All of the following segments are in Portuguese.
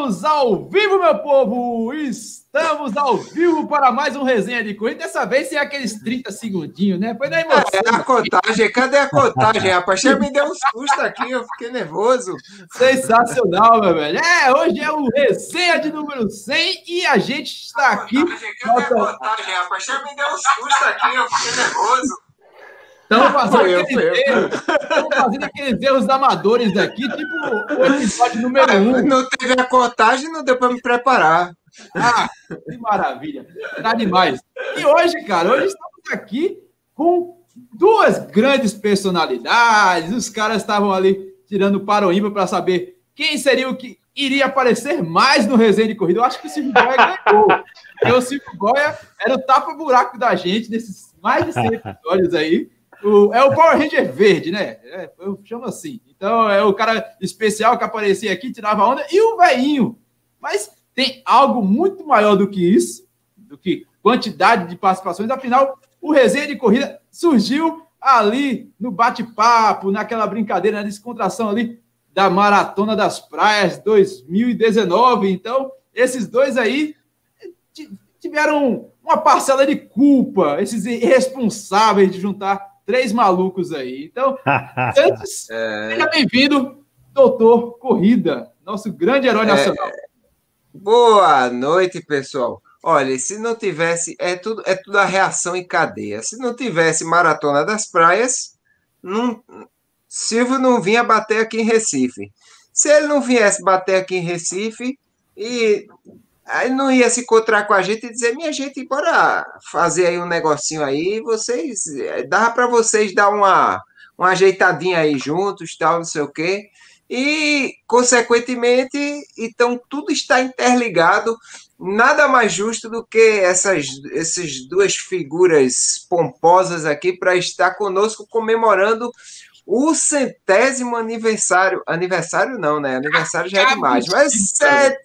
Estamos ao vivo, meu povo! Estamos ao vivo para mais um resenha de corrida. Dessa vez sem aqueles 30 segundinhos, né? Foi na emoção. É, a contagem, cadê a contagem, rapaz? Chega, me deu uns sustos aqui, eu fiquei nervoso. Sensacional, meu velho. É, hoje é o resenha de número 100 e a gente está aqui. Cadê a contagem, rapaz? Chega, me deu uns sustos aqui, eu fiquei nervoso. Estamos fazendo, eu, aqueles erros, fazendo aqueles erros amadores aqui, tipo o episódio número 1. Um. Não teve a contagem, não deu para me preparar. Ah, que maravilha. Tá demais. E hoje, cara, hoje estamos aqui com duas grandes personalidades. Os caras estavam ali tirando para o ímpar para saber quem seria o que iria aparecer mais no resenha de corrida. Eu acho que o Silvio Goya ganhou. Porque o Silvio Goya era o tapa-buraco da gente nesses mais de 100 episódios aí. O, é o Power Ranger verde, né? É, eu chamo assim. Então, é o cara especial que aparecia aqui, tirava onda, e o veinho. Mas tem algo muito maior do que isso, do que quantidade de participações. Afinal, o resenha de corrida surgiu ali no bate-papo, naquela brincadeira, na descontração ali da Maratona das Praias 2019. Então, esses dois aí tiveram uma parcela de culpa, esses irresponsáveis de juntar três malucos aí. Então, antes, é... seja bem-vindo, doutor Corrida, nosso grande herói é... nacional. Boa noite, pessoal. Olha, se não tivesse, é tudo, é tudo a reação em cadeia. Se não tivesse Maratona das Praias, não, Silvio não vinha bater aqui em Recife. Se ele não viesse bater aqui em Recife, e Aí não ia se encontrar com a gente e dizer, minha gente, bora fazer aí um negocinho aí, vocês, eh, dava para vocês dar uma, uma ajeitadinha aí juntos, tal, não sei o quê. E, consequentemente, então tudo está interligado. Nada mais justo do que essas, essas duas figuras pomposas aqui para estar conosco comemorando o centésimo aniversário. Aniversário não, né? Aniversário já é demais. Mas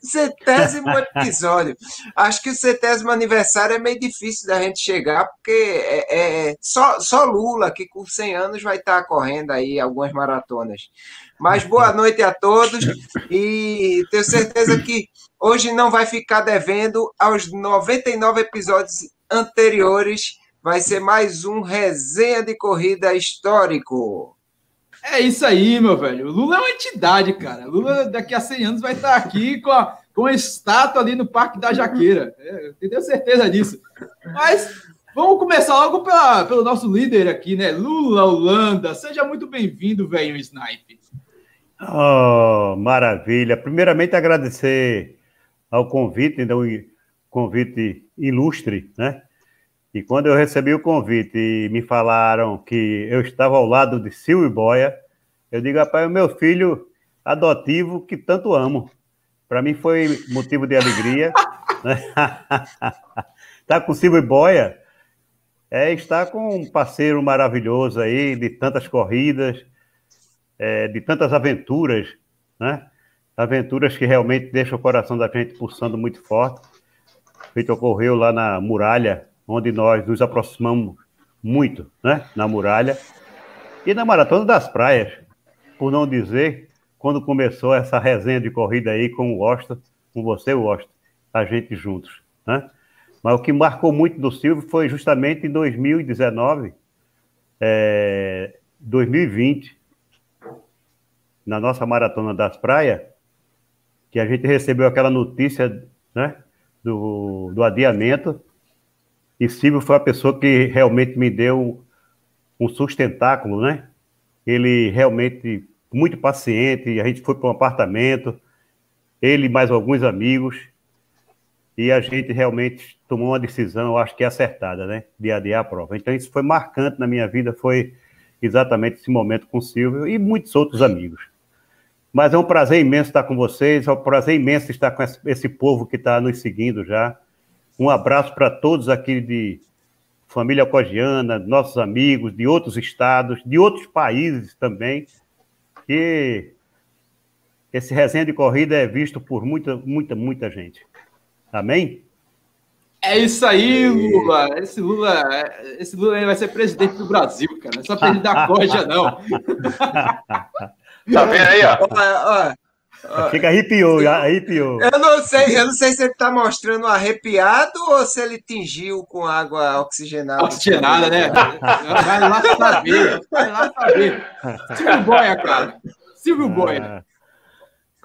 centésimo episódio. Acho que o centésimo aniversário é meio difícil da gente chegar, porque é, é só, só Lula, que com 100 anos vai estar correndo aí algumas maratonas. Mas boa noite a todos e tenho certeza que hoje não vai ficar devendo aos 99 episódios anteriores. Vai ser mais um resenha de corrida histórico. É isso aí, meu velho. O Lula é uma entidade, cara. Lula daqui a 100 anos vai estar aqui com a, com a estátua ali no Parque da Jaqueira. É, eu tenho certeza disso. Mas vamos começar logo pela, pelo nosso líder aqui, né? Lula Holanda. Seja muito bem-vindo, velho Snipe. Oh, maravilha. Primeiramente, agradecer ao convite, então, convite ilustre, né? E quando eu recebi o convite e me falaram que eu estava ao lado de Silvio Boia, eu digo, rapaz, o meu filho adotivo que tanto amo. Para mim foi motivo de alegria. Né? tá com Silvio Boia é estar com um parceiro maravilhoso aí, de tantas corridas, é, de tantas aventuras, né? Aventuras que realmente deixam o coração da gente pulsando muito forte. Feito ocorreu lá na muralha onde nós nos aproximamos muito, né? Na muralha e na maratona das praias, por não dizer quando começou essa resenha de corrida aí com o Washington, com você, Washington, a gente juntos, né? Mas o que marcou muito do Silvio foi justamente em 2019, é, 2020, na nossa maratona das praias, que a gente recebeu aquela notícia, né? Do, do adiamento e Silvio foi a pessoa que realmente me deu um sustentáculo, né? Ele realmente muito paciente, a gente foi para um apartamento, ele e mais alguns amigos, e a gente realmente tomou uma decisão, eu acho que acertada, né? De adiar a prova. Então isso foi marcante na minha vida, foi exatamente esse momento com o Silvio e muitos outros amigos. Mas é um prazer imenso estar com vocês, é um prazer imenso estar com esse povo que está nos seguindo já. Um abraço para todos aqui de família cogiana, nossos amigos de outros estados, de outros países também, que esse resenha de corrida é visto por muita, muita, muita gente. Amém? É isso aí, Lula. Esse Lula, esse Lula vai ser presidente do Brasil, cara. Não é só presidente da Coja, não. tá vendo aí, ó? ó, ó Fica arrepiou, arrepiou. Eu não sei, eu não sei se ele está mostrando arrepiado ou se ele tingiu com água oxigenada. Oxigenada, né? Vai lá saber. Vai lá saber. Silvio Boia, cara. Silvio Boia.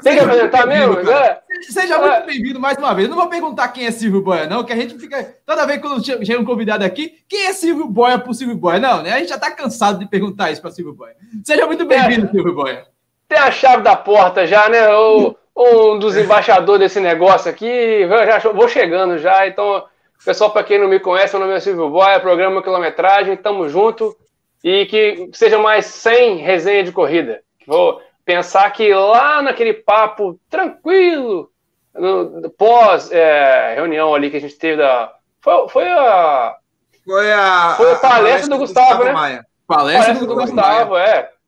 Tem que apresentar mesmo? Né? Seja muito bem-vindo mais uma vez. Eu não vou perguntar quem é Silvio Boia, não, que a gente fica. Toda vez que chega um convidado aqui, quem é Silvio Boia pro Silvio Boia? Não, né? A gente já tá cansado de perguntar isso para Silvio Boia. Seja muito bem-vindo, é. Silvio Boia. Tem a chave da porta já, né? O, um dos embaixadores desse negócio aqui. Já vou chegando já, então. Pessoal, para quem não me conhece, meu nome é Silvio Boia, programa Quilometragem, tamo junto. E que seja mais 100 resenha de corrida. Vou, pensar que lá naquele papo tranquilo, no, pós é, reunião ali que a gente teve da. Foi, foi a. Foi a. Foi a, a palestra, palestra do, Gustavo, Gustavo, né? Palestra, palestra do, do Gustavo, Maia. é.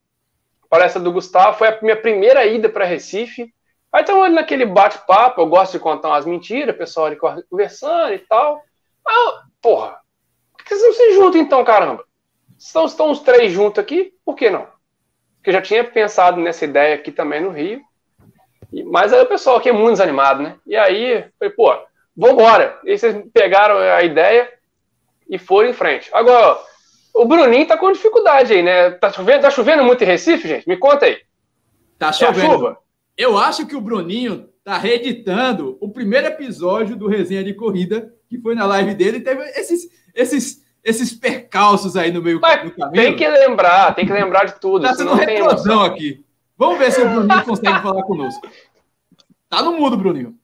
Palestra do Gustavo foi a minha primeira ida para Recife. Aí estamos ali naquele bate-papo, eu gosto de contar umas mentiras, o pessoal ali conversando e tal. Ah, porra, por que vocês não se juntam então, caramba? Estão, estão os três juntos aqui, por que não? que eu já tinha pensado nessa ideia aqui também no Rio. Mas aí o pessoal aqui é muito desanimado, né? E aí, falei, pô, vambora. E vocês pegaram a ideia e foram em frente. Agora, o Bruninho tá com dificuldade aí, né? Tá chovendo, tá chovendo muito em Recife, gente? Me conta aí. Tá é chovendo. É eu acho que o Bruninho tá reeditando o primeiro episódio do Resenha de Corrida, que foi na live dele, e teve esses, esses esses percalços aí no meio Mas do caminho. Tem que lembrar, tem que lembrar de tudo. Tá sendo retrosão aqui. Vamos ver se o Bruninho consegue falar conosco. Tá no mudo, Bruninho.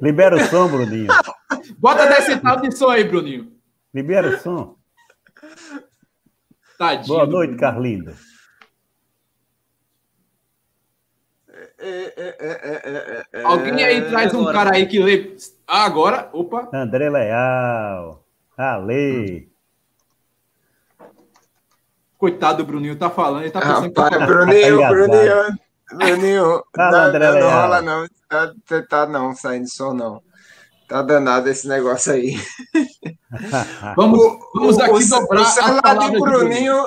Libera o som, Bruninho. Bota 10 centavos de som aí, Bruninho. Libera o som. Tadinho. Boa noite, Carlinda. Alguém aí traz um cara aí que lê. Ah, agora, opa. André Leal. Ale. Coitado do Bruninho, tá falando, ele tá pensando Rapaz, que tá Bruninho, tá Bruninho, Bruninho, Fala, André não, não rola não, tá, tá não, saindo som não. Tá danado esse negócio aí. vamos, vamos aqui o, dobrar o celular de Bruninho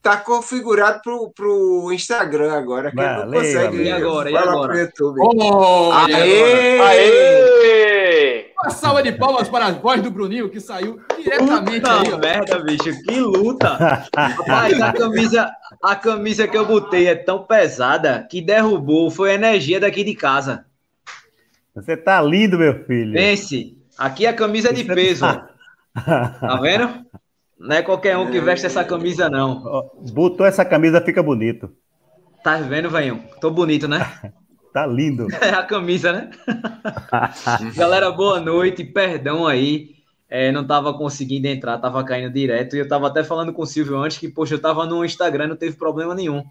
tá configurado pro, pro Instagram agora, que Valeu, não consegue e agora, e agora? pro YouTube. Oh, aê! Aê! Uma salva de palmas para a voz do Bruninho, que saiu diretamente Puta aí. merda, bicho, que luta! Rapaz, a camisa, a camisa que eu botei é tão pesada que derrubou, foi a energia daqui de casa. Você tá lindo, meu filho. Pense, aqui a camisa é de peso. Tá... tá vendo? Não é qualquer um que veste essa camisa, não. Botou essa camisa, fica bonito. Tá vendo, velho? Tô bonito, né? tá lindo. É a camisa, né? Galera, boa noite. Perdão aí. É, não tava conseguindo entrar, tava caindo direto. E eu tava até falando com o Silvio antes que, poxa, eu tava no Instagram, não teve problema nenhum.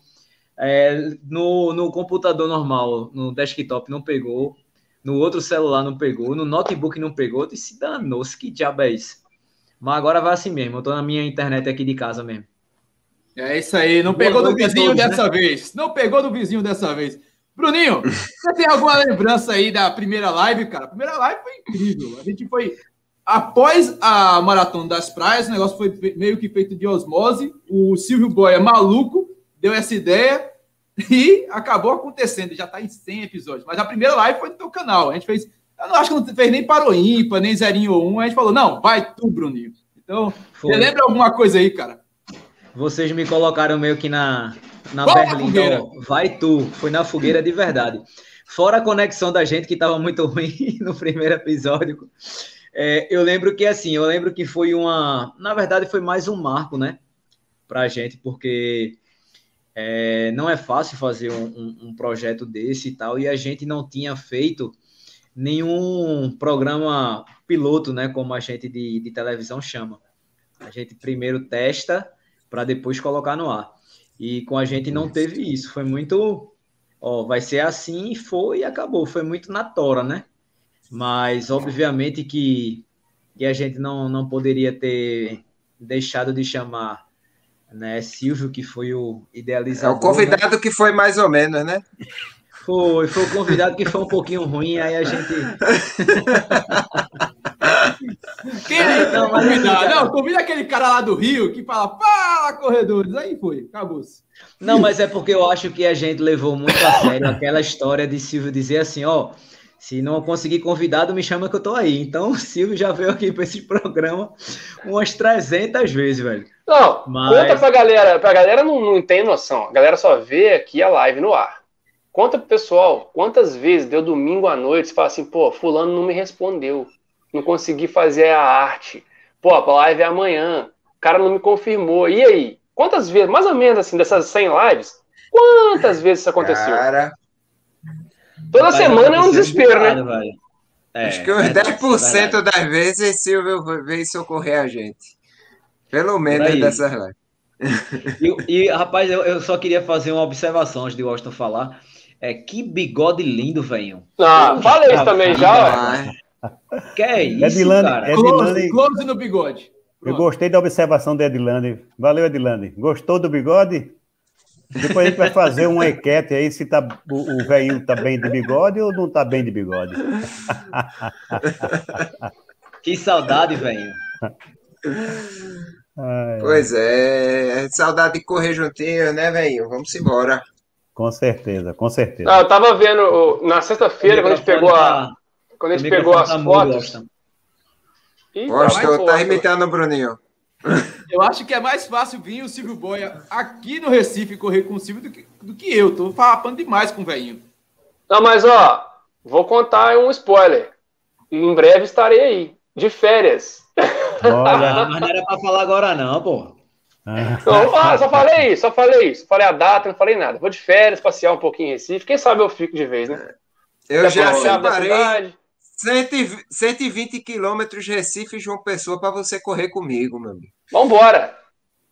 É, no, no computador normal, no desktop, não pegou. No outro celular não pegou. No notebook não pegou. Eu disse, danou-se, que diabo é isso? Mas agora vai assim mesmo. Eu tô na minha internet aqui de casa mesmo. É isso aí. Não Boa pegou do vizinho todos, dessa né? vez. Não pegou do vizinho dessa vez. Bruninho, você tem alguma lembrança aí da primeira live, cara? A primeira live foi incrível. A gente foi. Após a Maratona das Praias, o negócio foi meio que feito de osmose. O Silvio Boia, maluco, deu essa ideia e acabou acontecendo. Já está em 100 episódios. Mas a primeira live foi no teu canal. A gente fez eu não acho que não fez nem para o ímpar, nem zerinho ou um. A gente falou, não, vai tu, Bruninho. Então, Foi. você lembra alguma coisa aí, cara? Vocês me colocaram meio que na, na Berlim. Então, vai tu. Foi na fogueira de verdade. Fora a conexão da gente, que estava muito ruim no primeiro episódio. É, eu lembro que, assim, eu lembro que foi uma... Na verdade, foi mais um marco, né? Pra gente, porque... É, não é fácil fazer um, um, um projeto desse e tal, e a gente não tinha feito nenhum programa piloto, né, como a gente de, de televisão chama. A gente primeiro testa para depois colocar no ar. E com a gente não teve isso. Foi muito, ó, vai ser assim, foi e acabou. Foi muito na tora, né? Mas obviamente que, que a gente não, não poderia ter deixado de chamar né, Silvio, que foi o idealizador. É o convidado né? que foi mais ou menos, né? Foi, foi o convidado que foi um pouquinho ruim, aí a gente. Quem é não, convidar? Não, convida aquele cara lá do Rio que fala, fala, corredores. Aí foi, acabou-se. Não, mas é porque eu acho que a gente levou muito a sério aquela história de Silvio dizer assim, ó, se não conseguir convidado, me chama que eu tô aí. Então, o Silvio já veio aqui para esse programa umas 300 vezes, velho. Não, Mas... conta pra galera, pra galera não, não tem noção. A galera só vê aqui a live no ar. Conta pro pessoal quantas vezes deu domingo à noite, você fala assim, pô, fulano não me respondeu. Não consegui fazer a arte. Pô, a live é amanhã. O cara não me confirmou. E aí? Quantas vezes, mais ou menos assim, dessas 100 lives, quantas vezes isso aconteceu? Cara, Toda semana é um desespero, né? Velho. É, Acho que uns é, 10% é das vezes Silvio veio socorrer a gente. Pelo menos dessas lives. E, e, rapaz, eu, eu, só queria fazer uma observação antes de Washington falar. É que bigode lindo, velho. Ah, fala isso também já, Que é isso, Edilane, cara? Edilane, close, no bigode. Pronto. Eu gostei da observação de Edilane. Valeu, Edilane. Gostou do bigode? Depois a gente vai fazer uma enquete aí se tá, o, o velhinho tá bem de bigode ou não tá bem de bigode. Que saudade, velho. Pois é, saudade de correr juntinho, né, velho? Vamos embora. Com certeza, com certeza. Ah, eu tava vendo na sexta-feira, quando a gente pegou a. Quando a gente pegou as tá fotos. Gosto, tá imitando o Bruninho. Eu acho que é mais fácil vir o Silvio Boia aqui no Recife correr com o Silvio do que, do que eu. Tô falando demais com o velhinho. Não, mas ó, vou contar um spoiler. Em breve estarei aí, de férias. Olha, mas não era pra falar agora, não, pô. Não, só falei isso, só falei isso. Falei a data, não falei nada. Vou de férias, passear um pouquinho em Recife. Quem sabe eu fico de vez, né? Eu já separei 120 quilômetros Recife João Pessoa para você correr comigo, meu amigo. Vambora!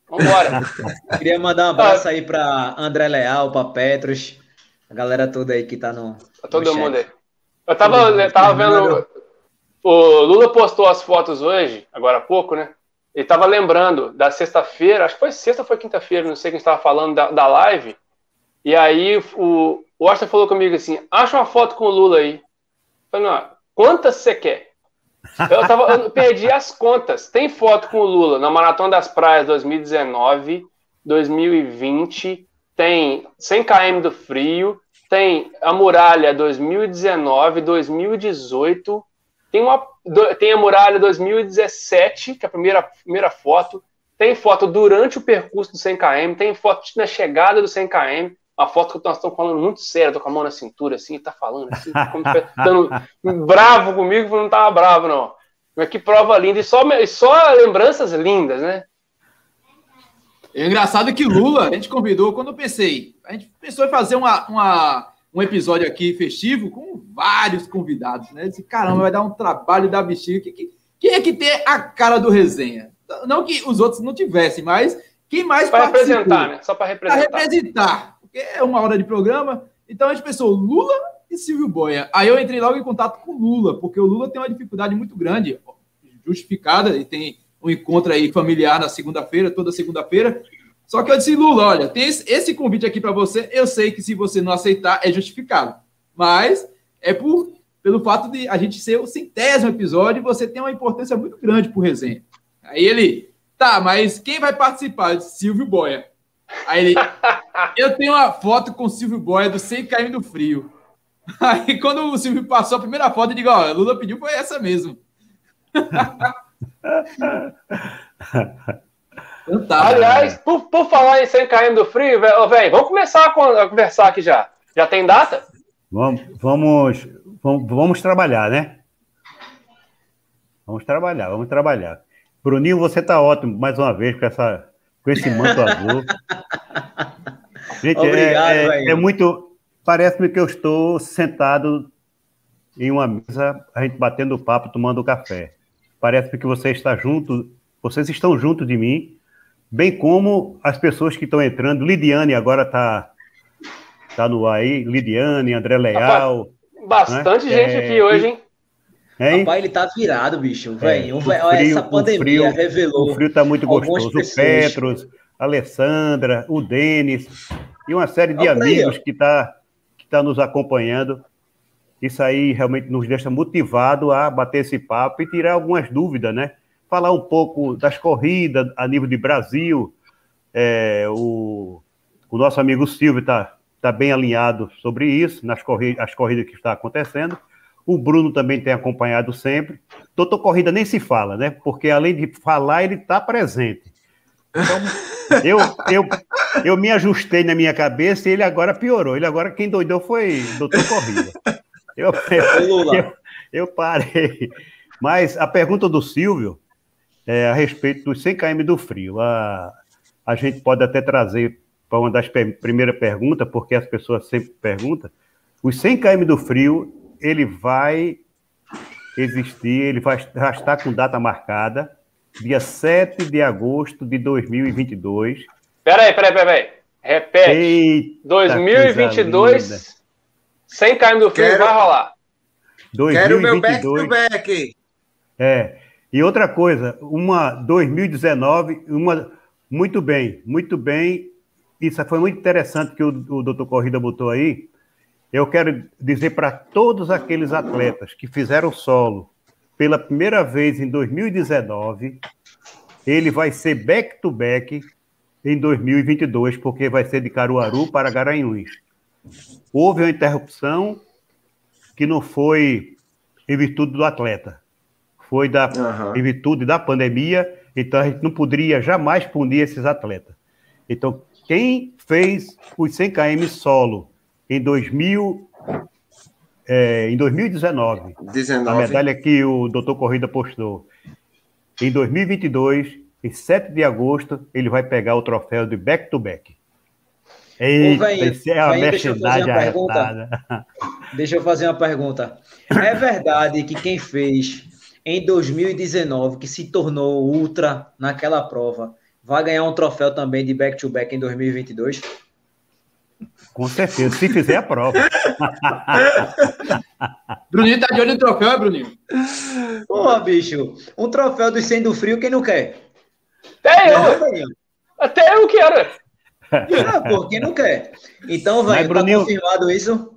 Vambora! Queria mandar um abraço aí para André Leal, para Petros, a galera toda aí que tá no. Pra todo no mundo aí. Eu tava, eu tava vendo. O Lula postou as fotos hoje, agora há pouco, né? Ele tava lembrando da sexta-feira, acho que foi sexta ou foi quinta-feira, não sei quem estava falando da, da live. E aí o, o Austin falou comigo assim: acha uma foto com o Lula aí. Eu falei, não, Quantas você quer? Eu, tava, eu perdi as contas. Tem foto com o Lula na Maratona das Praias 2019, 2020, tem 100 km do frio, tem a muralha 2019, 2018, tem, uma, tem a muralha 2017, que é a primeira, primeira foto, tem foto durante o percurso do 100 km, tem foto na chegada do 100 km, a foto que nós estamos falando muito sério, tô com a mão na cintura, assim, tá falando, assim, como dando bravo comigo, não tava bravo, não. Mas que prova linda, e só, só lembranças lindas, né? É engraçado que Lula, a gente convidou, quando eu pensei, a gente pensou em fazer uma, uma, um episódio aqui festivo com vários convidados, né? Disse, caramba, vai dar um trabalho da bexiga. Quem, quem é que tem a cara do resenha? Não que os outros não tivessem, mas quem mais Para representar, né? Só para representar. Para representar é uma hora de programa. Então a gente pensou Lula e Silvio Boia. Aí eu entrei logo em contato com Lula, porque o Lula tem uma dificuldade muito grande, justificada, e tem um encontro aí familiar na segunda-feira, toda segunda-feira. Só que eu disse, Lula, olha, tem esse convite aqui para você. Eu sei que se você não aceitar, é justificado. Mas é por, pelo fato de a gente ser o centésimo episódio, você tem uma importância muito grande para o resenha. Aí ele, tá, mas quem vai participar? Disse, Silvio Boia. Aí ele, eu tenho uma foto com o Silvio Boia do Sem Cair do Frio. Aí quando o Silvio passou a primeira foto, eu digo, ó, Lula pediu foi essa mesmo. Aliás, por, por falar em 100 km do frio, velho, vamos começar a conversar aqui já. Já tem data? Vamos, vamos, vamos, vamos trabalhar, né? Vamos trabalhar, vamos trabalhar. Bruninho, você tá ótimo mais uma vez com essa com esse manto azul. Gente, é, Obrigado, é, é, é muito. Parece-me que eu estou sentado em uma mesa, a gente batendo papo, tomando café. Parece-me que você está junto, vocês estão junto de mim, bem como as pessoas que estão entrando. Lidiane agora está tá no ar aí, Lidiane, André Leal. Bastante né? gente é, aqui hoje, hein? Hein? Rapaz, ele tá virado, bicho. É, Véio, essa pandemia frio, revelou. O frio tá muito gostoso. Pessoas. O Petros, a Alessandra, o Denis e uma série de Olha amigos aí, que tá, que tá nos acompanhando. Isso aí realmente nos deixa motivado a bater esse papo e tirar algumas dúvidas, né? Falar um pouco das corridas a nível de Brasil. É, o, o nosso amigo Silvio está tá bem alinhado sobre isso, nas corridas, as corridas que está acontecendo. O Bruno também tem acompanhado sempre. Doutor Corrida nem se fala, né? Porque além de falar, ele está presente. Então, eu, eu, eu me ajustei na minha cabeça e ele agora piorou. Ele agora, quem doidou foi Doutor Corrida. Eu, eu, eu, eu parei. Mas a pergunta do Silvio é a respeito dos 100 km do frio. A, a gente pode até trazer para uma das primeiras perguntas, porque as pessoas sempre perguntam. Os 100 km do frio ele vai existir, ele vai já estar com data marcada, dia 7 de agosto de 2022. Peraí, peraí, peraí. Repete. Eita 2022, 100 km do frio Quero... vai rolar. 2022, Quero meu back to back. É. E outra coisa, uma 2019, uma muito bem, muito bem. Isso foi muito interessante que o, o doutor Corrida botou aí eu quero dizer para todos aqueles atletas que fizeram solo pela primeira vez em 2019, ele vai ser back-to-back em 2022, porque vai ser de Caruaru para Garanhuns. Houve uma interrupção que não foi em virtude do atleta, foi da, uhum. em virtude da pandemia, então a gente não poderia jamais punir esses atletas. Então, quem fez os 100 km solo em 2000, é, em 2019. 19. A medalha que o doutor Corrida postou. Em 2022, em 7 de agosto, ele vai pegar o troféu de back-to-back. Eita, Ô, é uma pergunta. Deixa eu fazer uma pergunta. É verdade que quem fez em 2019, que se tornou ultra naquela prova, vai ganhar um troféu também de back-to-back -back em 2022? Com certeza, se fizer a prova. Bruninho tá de olho no troféu, é, Bruninho? Porra, bicho, um troféu do sendo frio, quem não quer? Até eu! Até eu quero! Ah, pô, quem não quer? Então, vai, tá Bruninho... confirmado isso?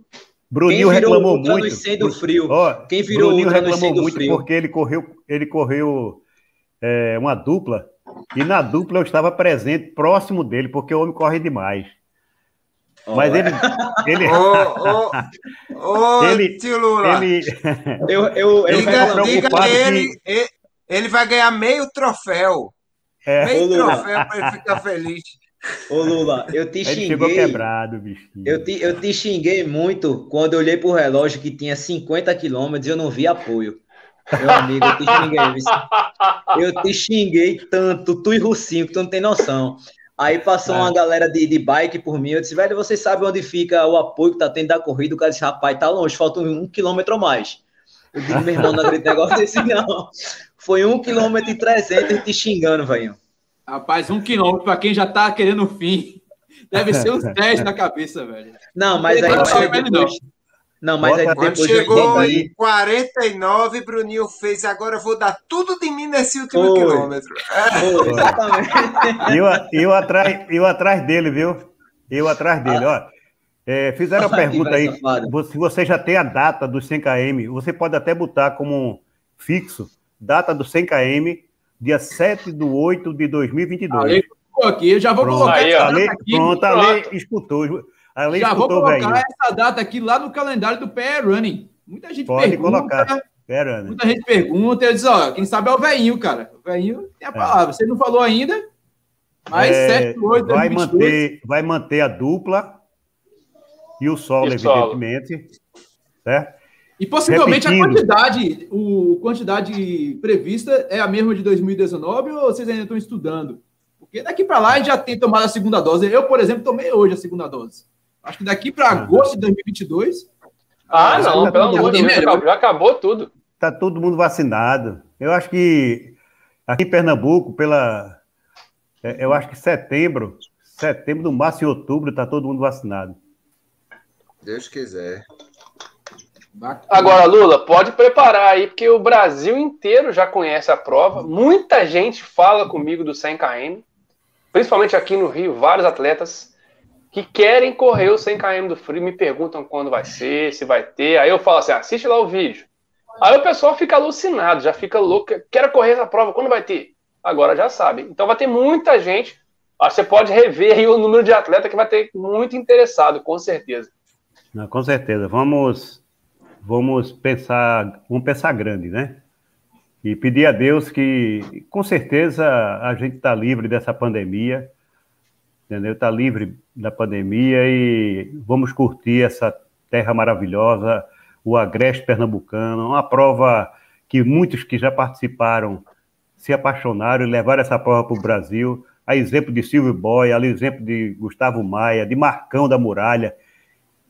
Bruninho reclamou muito. Sendo frio. Ó, quem virou Bruninho reclamou muito frio? porque ele correu, ele correu é, uma dupla e na dupla eu estava presente próximo dele porque o homem corre demais. Mas ele. ele... Ô, ô, ô, ele, tio Lula. Ele, eu, eu, eu diga, diga ele, que... ele, ele vai ganhar meio troféu. É. Meio troféu para ele ficar feliz. Ô Lula, eu te xinguei. Ele chegou quebrado, bichinho. Eu te, eu te xinguei muito quando eu olhei pro relógio que tinha 50 quilômetros e eu não vi apoio. Meu amigo, eu te xinguei. Eu te xinguei tanto, tu e Russinho, que tu não tem noção. Aí passou é. uma galera de, de bike por mim. Eu disse, velho, você sabe onde fica o apoio que tá tendo da corrida? O cara disse, rapaz, tá longe, falta um, um quilômetro a mais. Eu digo, meu irmão, não acredito negócio desse, não. Foi um quilômetro e trezentos te xingando, velho. Rapaz, um quilômetro para quem já tá querendo o fim. Deve ser uns 10 na cabeça, velho. Não, mas aí depois, não, mas Bota, aí depois chegou em 49, Bruninho fez. Agora eu vou dar tudo de mim nesse último quilômetro. Exatamente. eu, eu, atrás, eu atrás dele, viu? Eu atrás dele, ó. É, fizeram a pergunta aí, se você já tem a data do 100 km, você pode até botar como fixo, data do 100 km, dia 7 de 8 de 2022. Ali, aqui, eu já vou pronto, colocar aí, aqui. Pronto, a lei escutou. Além Já vou colocar essa data aqui lá no calendário do PR Running. Muita gente Pode pergunta. colocar. Pera, muita gente pergunta, eu disse, ó, quem sabe é o veinho, cara. O veinho tem a é. palavra. É. Você não falou ainda, mas é, 7, 8, vai manter, vai manter a dupla e o solo, e evidentemente. Solo. Certo? E possivelmente Repetindo. a quantidade, o quantidade prevista é a mesma de 2019 ou vocês ainda estão estudando? Porque daqui para lá a gente já tem tomado a segunda dose. Eu, por exemplo, tomei hoje a segunda dose. Acho que daqui para agosto de 2022. Ah, não, tá pelo amor de Deus, já acabou tudo. Está todo mundo vacinado. Eu acho que aqui em Pernambuco, pela. É, eu acho que setembro, setembro, no máximo em outubro, está todo mundo vacinado. Deus quiser. Agora, Lula, pode preparar aí, porque o Brasil inteiro já conhece a prova. Muita gente fala comigo do 100 km, principalmente aqui no Rio, vários atletas. Que querem correr o 100 km do frio, me perguntam quando vai ser, se vai ter. Aí eu falo assim: assiste lá o vídeo. Aí o pessoal fica alucinado, já fica louco. Quero correr essa prova, quando vai ter? Agora já sabe. Então vai ter muita gente. Você pode rever aí o número de atleta que vai ter muito interessado, com certeza. Não, com certeza. Vamos, vamos pensar, vamos pensar grande, né? E pedir a Deus que, com certeza, a gente está livre dessa pandemia, entendeu? Está livre da pandemia e vamos curtir essa terra maravilhosa, o Agreste Pernambucano, uma prova que muitos que já participaram se apaixonaram e levaram essa prova para o Brasil, a exemplo de Silvio Boy, a exemplo de Gustavo Maia, de Marcão da Muralha,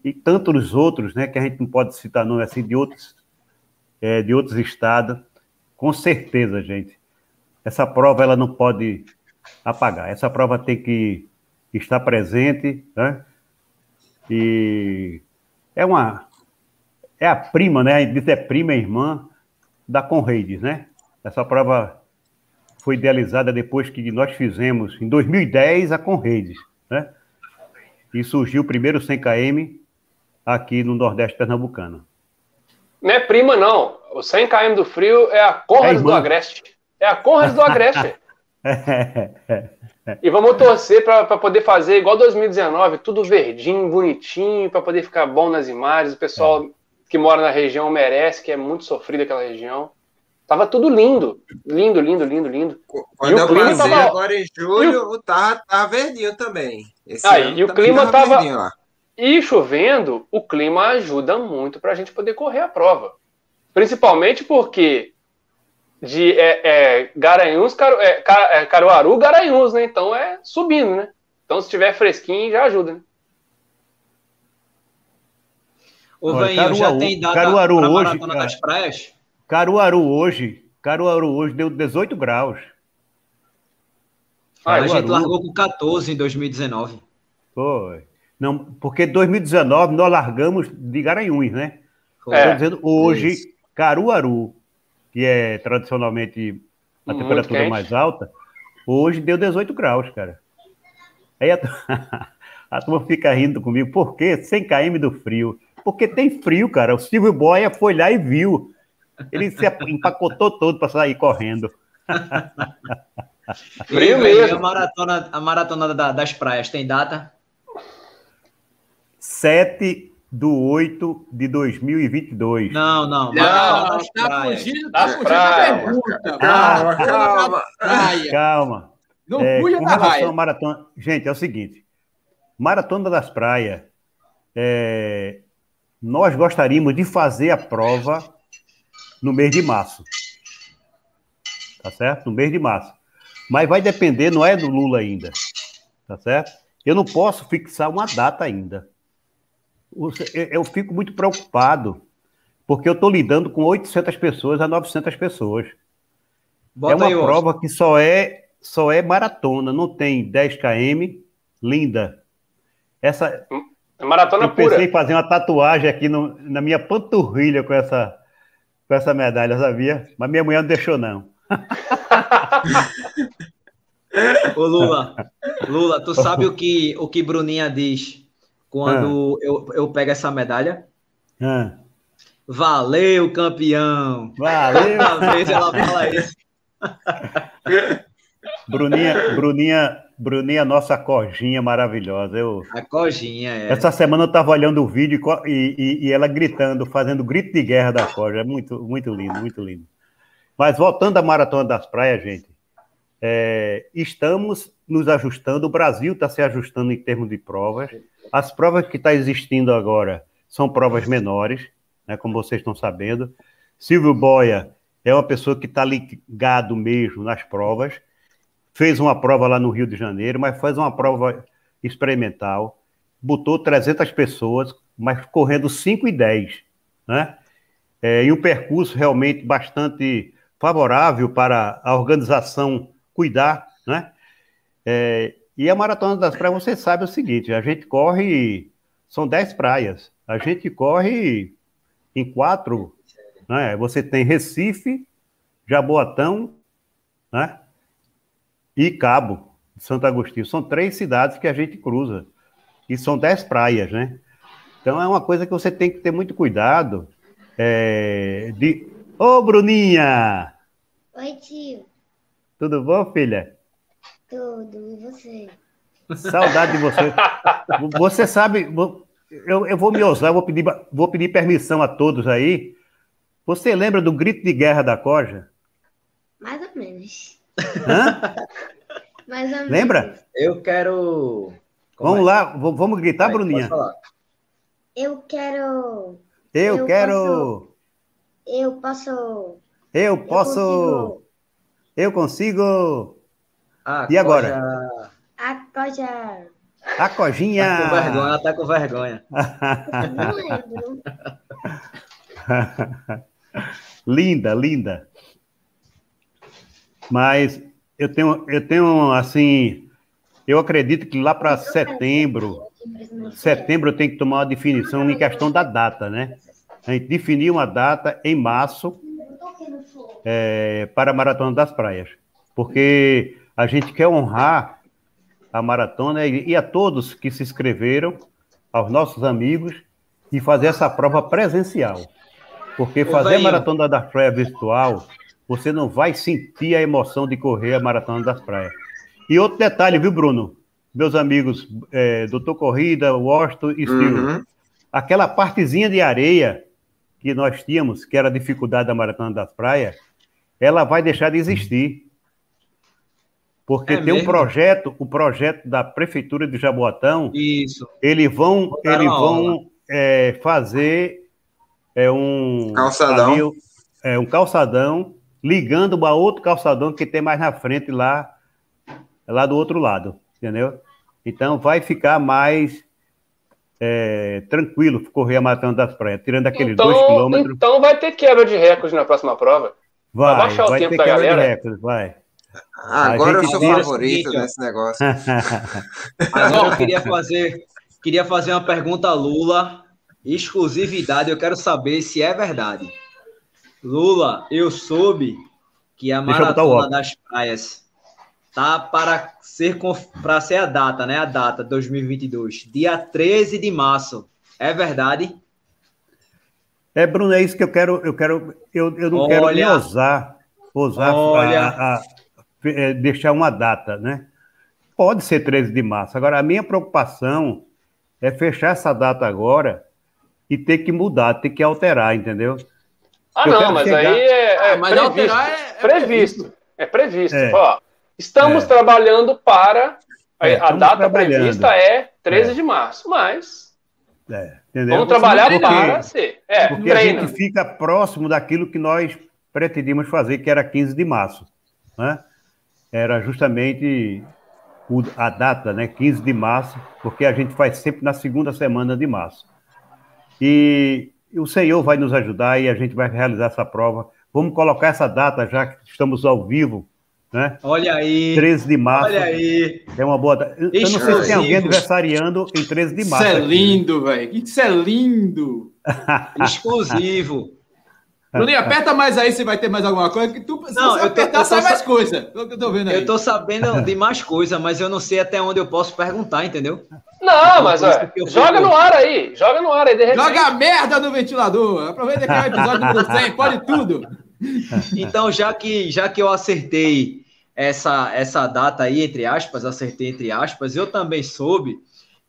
e tantos outros, né, que a gente não pode citar nome assim, de outros, é, de outros estados, com certeza, gente, essa prova ela não pode apagar, essa prova tem que estar presente, né, e é uma, é a prima, né, a gente diz é prima e irmã da Conreides, né, essa prova foi idealizada depois que nós fizemos, em 2010, a Conreides, né? E surgiu o primeiro 100 km aqui no Nordeste Pernambucano. Não é prima, não. O 100 km do frio é a Conrads é do Agreste. É a Conrads do Agreste. e vamos torcer para poder fazer igual 2019, tudo verdinho, bonitinho, para poder ficar bom nas imagens. O pessoal é. que mora na região merece, que é muito sofrido aquela região. Tava tudo lindo. Lindo, lindo, lindo, lindo. Quando eu passei tava... agora em julho, o... tava, tava verdinho também. Esse ah, e o clima tava. E chovendo, o clima ajuda muito para a gente poder correr a prova. Principalmente porque de é, é, Garanhuns, Caru, é, é, Caruaru, Garanhuns, né? Então é subindo, né? Então se tiver fresquinho, já ajuda, né? Ô, Caruaru, já tem data Caruaru hoje, Maratona das Praias? Caruaru hoje, Caruaru hoje deu 18 graus. Ah, a gente largou com 14 em 2019. Foi. Não, porque 2019 nós largamos de Garanhuns, né? É, Estou dizendo hoje, isso. Caruaru, que é tradicionalmente a Muito temperatura quente. mais alta, hoje deu 18 graus, cara. Aí a, a turma fica rindo comigo, por quê? 100 km do frio. Porque tem frio, cara. O Silvio Boia foi lá e viu. Ele se empacotou todo para sair correndo. Frio mesmo. A maratona, a maratona das praias tem data? 7 do 8 de 2022. Não, não. Não, está fugindo, tá fugindo da pergunta. Calma, calma. Calma. Não é, fuja da raia. Maratona, gente, é o seguinte. Maratona das Praias, é, nós gostaríamos de fazer a prova no mês de março. Tá certo? No mês de março. Mas vai depender, não é do Lula ainda. Tá certo? Eu não posso fixar uma data ainda. Eu fico muito preocupado, porque eu estou lidando com 800 pessoas a 900 pessoas. Bota é uma aí, prova que só é, só é maratona, não tem 10 km, linda. Essa maratona eu pensei pura. em fazer uma tatuagem aqui no, na minha panturrilha com essa com essa medalha, sabia? Mas minha mulher não deixou, não. Ô Lula, Lula, tu sabe o que, o que Bruninha diz quando ah. eu, eu pego essa medalha? Ah. Valeu, campeão! Valeu! Às vezes ela fala isso. Bruninha, Bruninha, Bruninha, nossa cojinha maravilhosa. Eu, a cojinha, é. Essa semana eu estava olhando o vídeo e, e, e, ela gritando, fazendo grito de guerra da coja. É muito, muito lindo, muito lindo. Mas voltando à Maratona das Praias, gente, é, estamos nos ajustando, o Brasil está se ajustando em termos de provas. As provas que estão tá existindo agora são provas menores, né, como vocês estão sabendo. Silvio Boia é uma pessoa que está ligado mesmo nas provas fez uma prova lá no Rio de Janeiro, mas faz uma prova experimental, botou 300 pessoas, mas correndo 5 e 10, né? É, e um percurso realmente bastante favorável para a organização cuidar, né? É, e a Maratona das Praias, você sabe o seguinte, a gente corre, são 10 praias, a gente corre em quatro, né? Você tem Recife, Jaboatão, né? e Cabo, Santo Agostinho. São três cidades que a gente cruza. e são 10 praias, né? Então é uma coisa que você tem que ter muito cuidado. É, de... Ô, Bruninha! Oi, tio. Tudo bom, filha? Tudo, e você? Saudade de você. Você sabe, eu, eu vou me ousar, vou pedir, vou pedir permissão a todos aí. Você lembra do grito de guerra da Coja? Mais ou menos. Hã? Mais ou menos. Lembra? Eu quero. Como Vamos é? lá, vamos gritar, Vai, Bruninha. Eu quero. Eu, Eu quero. Eu posso. Eu Eu posso. consigo. Eu consigo. E agora? Coja- A coisa. A Cojinha. Tá com vergonha, ela tá com vergonha. Não lembro. linda, linda. Mas eu tenho, eu tenho assim, eu acredito que lá para setembro, setembro eu tenho que tomar uma definição em questão da data, né? A gente definir uma data em março é, para a Maratona das Praias, porque a gente quer honrar a maratona e, a todos que se inscreveram, aos nossos amigos, e fazer essa prova presencial. Porque fazer a. Maratona das Praias virtual, você não vai sentir a emoção de correr a Maratona das Praias. E outro detalhe, viu, Bruno? Meus amigos, é, Doutor Corrida, Washington e Silvio, Uhum. aquela partezinha de areia que nós tínhamos, que era a dificuldade da Maratona das Praias, ela vai deixar de existir. Porque É tem um mesmo? projeto, o projeto da Prefeitura de Jaboatão, Isso. eles vão, Botaram eles vão é, fazer é, um Calçadão. ali, é, um calçadão ligando a outro calçadão que tem mais na frente lá, lá do outro lado, entendeu? Então vai ficar mais é, tranquilo correr a Maratona das Praias, tirando aqueles dois Então, quilômetros. então vai ter quebra de recorde na próxima prova. Vai, baixar o vai tempo ter da quebra de galera. recordes, vai. Agora eu sou favorito seguinte, nesse negócio. Agora eu queria fazer, queria fazer uma pergunta a Lula, exclusividade, eu quero saber se é verdade. Lula, eu soube que a Maratona das Praias tá para ser para ser a data, né? A data 2022, dia 13 de março. É verdade? É, Bruno, é isso que eu quero. Eu quero, eu, eu não quero nem Olha. ousar, ousar Olha. a- a- é, deixar uma data, né? Pode ser 13 de março. Agora, a minha preocupação é fechar essa data agora e ter que mudar, ter que alterar, entendeu? Ah, Eu não, mas chegar- aí é, é Ah, mas previsto. alterar é- é previsto. É previsto. É. Ó, estamos É. trabalhando para. a- É, a data prevista é 13 É. de março, mas É, entendeu? vamos trabalhar Porque- para ser. É, Porque a treina. gente fica próximo daquilo que nós pretendíamos fazer, que era 15 de março. Né? Era justamente a data, né? 15 de março, porque a gente faz sempre na segunda semana de março. E o Senhor vai nos ajudar e a gente vai realizar essa prova. Vamos colocar essa data, já que estamos ao vivo, né? Olha aí. 13 de março. Olha aí. É uma boa data. Eu eu não sei se tem alguém aniversariando em 13 de Isso março. é aqui, né? lindo, velho. Isso é lindo. Exclusivo. Bruninho, aperta mais aí se vai ter mais alguma coisa. Que tu, se Não, você eu tô- apertar, eu tô sai sa- mais coisa. É o que eu tô vendo aí. Eu tô sabendo de mais coisa, mas eu não sei até onde eu posso perguntar, entendeu? Não, mas eu fui- joga no ar aí. Joga no ar aí, de repente. Joga a merda no ventilador. Aproveita que é o episódio número 100. Pode tudo. Então, já que, já que eu acertei essa, essa data aí, entre aspas, acertei entre aspas, eu também soube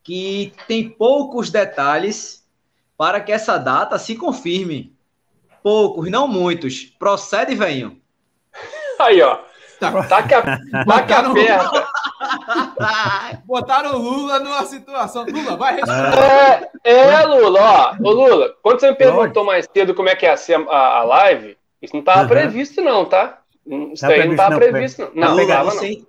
que tem poucos detalhes para que essa data se confirme. Poucos, não muitos. Procede, venho. Aí, ó. Tá. Taca, taca Botaram- a perna. Botaram o Lula numa situação. Lula, vai responder. É, é, Lula, ó. Ô, Lula, quando você me perguntou mais cedo como é que ia ser a, a live, isso não estava Uhum. previsto, não, tá? Isso Tá aí não estava previsto, não. Não, Lula, tava, não. você-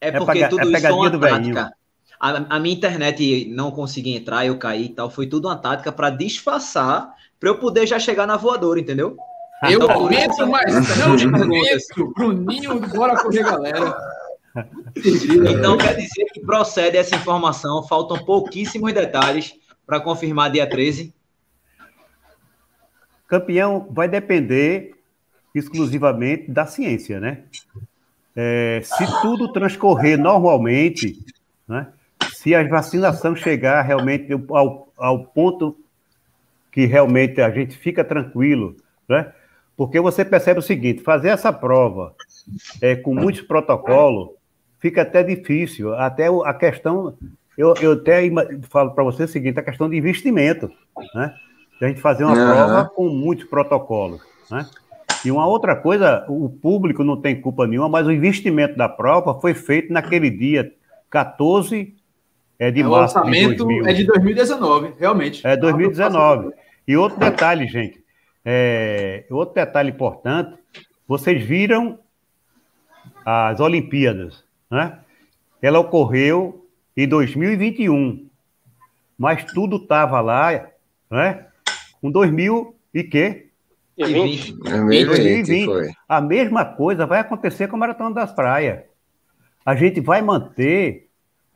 É É porque pega- tudo é isso é uma tática. A, a minha internet não conseguia entrar, eu caí e tal. Foi tudo uma tática para disfarçar, para eu poder já chegar na voadora, entendeu? Eu Então, aumento, isso- mas não perguntas. perguntas. Bruninho, bora correr, galera. Então quer dizer que procede essa informação, faltam pouquíssimos detalhes para confirmar dia 13. campeão vai depender exclusivamente da ciência, né? É, se tudo transcorrer normalmente, né? se a vacinação chegar realmente ao, ao ponto que realmente a gente fica tranquilo, né? Porque você percebe o seguinte: fazer essa prova é, com muitos protocolos fica até difícil. Até a questão, eu, eu até falo para você o seguinte: a questão de investimento, né? De a gente fazer uma uhum. prova com muitos protocolos, né? E uma outra coisa, o público não tem culpa nenhuma, mas o investimento da prova foi feito naquele dia 14 é de é, março. O orçamento de é de 2019, realmente. É 2019. E outro detalhe, gente, é, outro detalhe importante, vocês viram as Olimpíadas, né? Ela ocorreu em 2021, mas tudo estava lá, né? Com 2000 e quê? 2020. 2020. A mesma coisa vai acontecer com a Maratona das Praias. A gente vai manter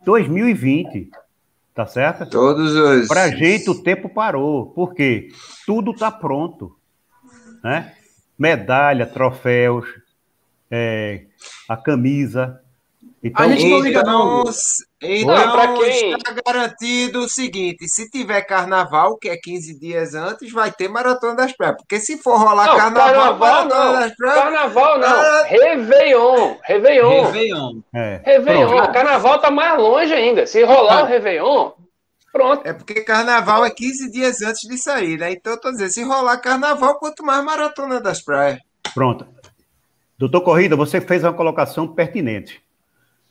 2020, tá certo? Todos os. Para gente o tempo parou, porque tudo está pronto, né? Medalha, troféus, é, a camisa. Então, a gente não liga não. Então, para quem está garantido o seguinte: se tiver carnaval, que é 15 dias antes, vai ter maratona das praias. Porque se for rolar não, carnaval, carnaval não. Praias, carnaval não. Ah, Réveillon. Réveillon. Réveillon. É. Réveillon. Carnaval tá mais longe ainda. Se rolar ah. o Réveillon, pronto. É porque carnaval é 15 dias antes de sair, né? Então eu tô dizendo, se rolar carnaval, quanto mais maratona das praias. Pronto. Doutor Corrida, você fez uma colocação pertinente.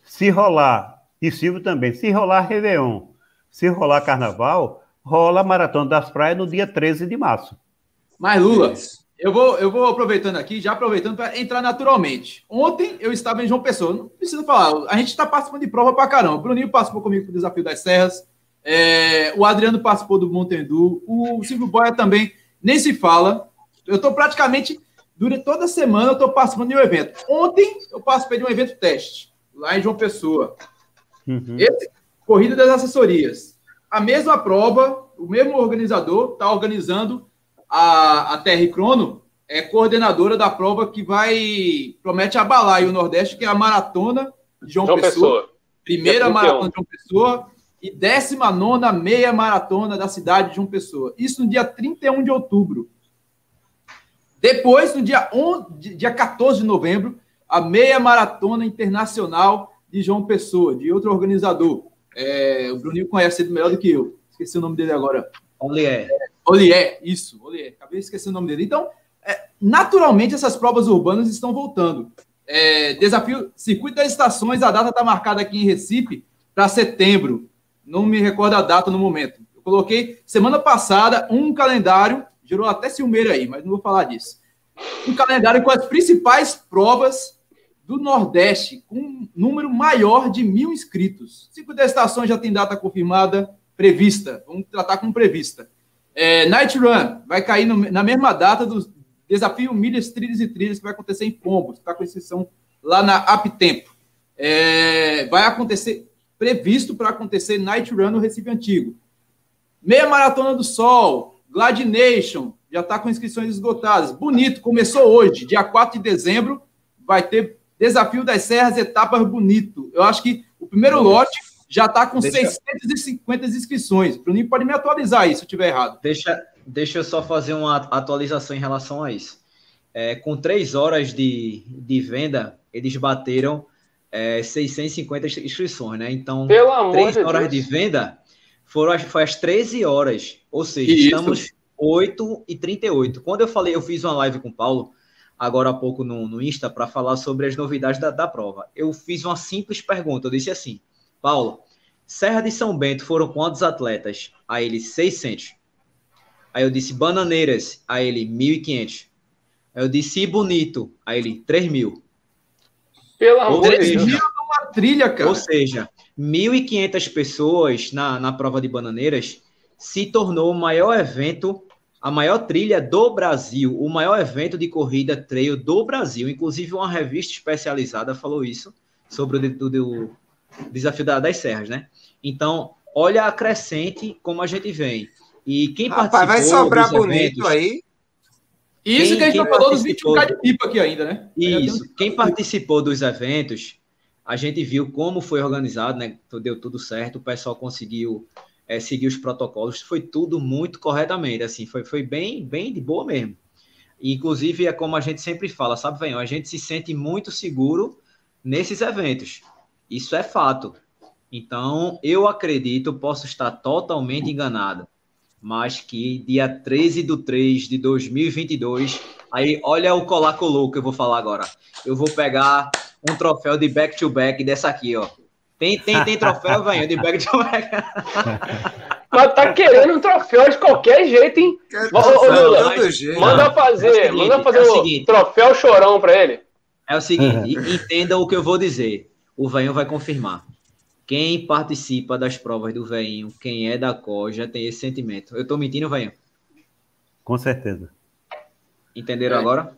Se rolar, e Silvio também, se rolar Réveillon, se rolar Carnaval, rola Maratona das Praias no dia 13 de março. Mas, Lula, eu vou, eu vou aproveitando aqui, já aproveitando para entrar naturalmente. Ontem eu estava em João Pessoa, não preciso falar, a gente está participando de prova para caramba. O Bruninho participou comigo do Desafio das Serras, é, o Adriano participou do Montendu, o Silvio Boia também, nem se fala. Eu estou praticamente Durante toda semana eu estou participando de um evento. Ontem eu participei de um evento teste, lá em João Pessoa. Uhum. Esse, Corrida das Assessorias. A mesma prova, o mesmo organizador está organizando a, a TR Crono, é coordenadora da prova que vai, promete abalar o Nordeste, que é a Maratona de João, João Pessoa. Pessoa. Primeira Maratona de João Pessoa e 19 meia maratona da cidade de João Pessoa. Isso no dia 31 de outubro. Depois, no dia, 11, dia 14 de novembro, a meia maratona internacional de João Pessoa, de outro organizador. É, o Bruninho conhece ele melhor do que eu. Esqueci o nome dele agora. Olier. É, Olier, isso, Olier. Acabei de esquecer o nome dele. Então, é, naturalmente, essas provas urbanas estão voltando. É, desafio Circuito das Estações, a data está marcada aqui em Recife para setembro. Não me recordo a data no momento. Eu coloquei semana passada um calendário gerou até ciumeira aí, mas não vou falar disso. Um calendário com as principais provas do Nordeste, com um número maior de mil inscritos. Cinco estações já tem data confirmada, prevista. Vamos tratar como prevista. É, Night Run vai cair no, na mesma data do desafio Milhas, Trilhas e Trilhas, que vai acontecer em Pombos, está com exceção lá na Aptempo. É, vai acontecer, previsto para acontecer Night Run no Recife Antigo. Meia Maratona do Sol, Gladination, já está com inscrições esgotadas. Bonito, começou hoje, dia 4 de dezembro, vai ter Desafio das Serras, etapas bonito. Eu acho que o primeiro lote já está com deixa... 650 inscrições. O Bruninho pode me atualizar aí se eu estiver errado. Deixa, deixa eu só fazer uma atualização em relação a isso. É, com três horas de, de venda, eles bateram é, 650 inscrições, né? Então, Pelo três horas Deus. de venda foram, foi às 13 horas. Ou seja, Isso. estamos 8 e 38. Quando eu falei, eu fiz uma live com o Paulo, agora há pouco no, no Insta, para falar sobre as novidades da, da prova. Eu fiz uma simples pergunta. Eu disse assim, Paulo, Serra de São Bento foram quantos atletas? A ele, 600. Aí eu disse Bananeiras, a ele, 1.500. Aí eu disse e Bonito, a ele, 3 mil. Pelo amor de Deus. numa trilha, cara. Ou seja, 1.500 pessoas na, na prova de Bananeiras se tornou o maior evento, a maior trilha do Brasil, o maior evento de corrida trail do Brasil. Inclusive, uma revista especializada falou isso sobre o, desafio das serras, né? Então, olha a crescente como a gente vem. E quem Rapaz, participou vai sobrar bonito eventos, aí. Isso quem, que a gente falou dos 21K de pipa aqui ainda, né? Isso. Quem participou dos eventos a gente viu como foi organizado, né? Deu tudo certo, o pessoal conseguiu é, seguir os protocolos, foi tudo muito corretamente, assim, foi, foi bem, bem de boa mesmo. inclusive, é como a gente sempre fala, sabe, Venhão? A gente se sente muito seguro nesses eventos. Isso é fato. Então, eu acredito, posso estar totalmente enganado, mas que dia 13 de 3 de 2022, aí olha o colar colou que eu vou falar agora. Eu vou pegar um troféu de back-to-back dessa aqui, ó. Tem, tem, tem troféu, velho, de back to back. Mas tá querendo um troféu de qualquer jeito, hein? Ô, ô, Lula, manda fazer, é seguinte, manda fazer é o, o troféu chorão pra ele. É o seguinte, entenda o que eu vou dizer. O Venho vai confirmar. Quem participa das provas do Venho, quem é da Coja, tem esse sentimento. Eu tô mentindo, Venho? Com certeza. Entenderam é. agora?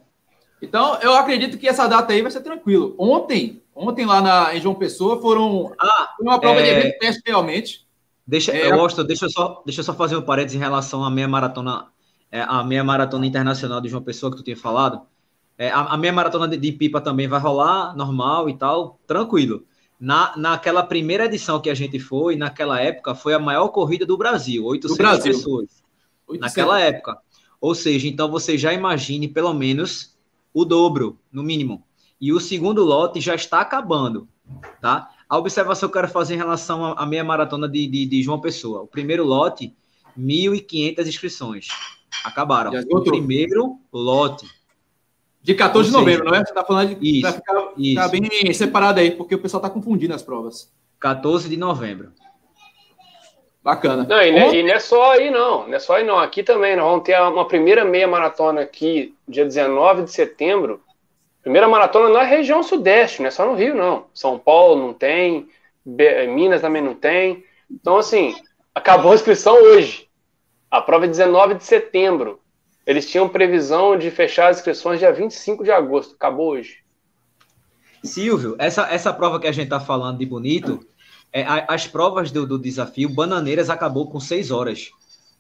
Então, eu acredito que essa data aí vai ser tranquilo. Ontem, ontem lá na, em João Pessoa, foram ah, uma prova é... de evento teste realmente. Deixa, é... eu gosto, deixa eu só, deixa eu só fazer um parênteses em relação à meia maratona, é, a meia maratona internacional de João Pessoa que tu tinha falado. É, a, a meia maratona de, de, pipa também vai rolar normal e tal, tranquilo. Na, naquela primeira edição que a gente foi, naquela época, foi a maior corrida do Brasil, 800 do Brasil. pessoas. 800. Naquela época. Ou seja, então você já imagine pelo menos o dobro, no mínimo. E o segundo lote já está acabando, tá? A observação que eu quero fazer em relação à meia maratona de, de, de João Pessoa. O primeiro lote, 1.500 inscrições. Acabaram. O primeiro lote. De 14 de novembro, não é? Você está falando de. Isso, ficar, isso. Tá bem separado aí, porque o pessoal está confundindo as provas. 14 de novembro. Bacana. Não, e, não, e não é só aí, não. Não é só aí, não. Aqui também, nós vamos ter uma primeira meia maratona aqui, dia 19 de setembro. Primeira maratona na região sudeste, não é só no Rio, não. São Paulo não tem, Minas também não tem. Então, assim, acabou a inscrição hoje. A prova é 19 de setembro. Eles tinham previsão de fechar as inscrições dia 25 de agosto. Acabou hoje. Silvio, essa, essa prova que a gente está falando de bonito, é, as provas do, do, desafio, Bananeiras acabou com seis horas.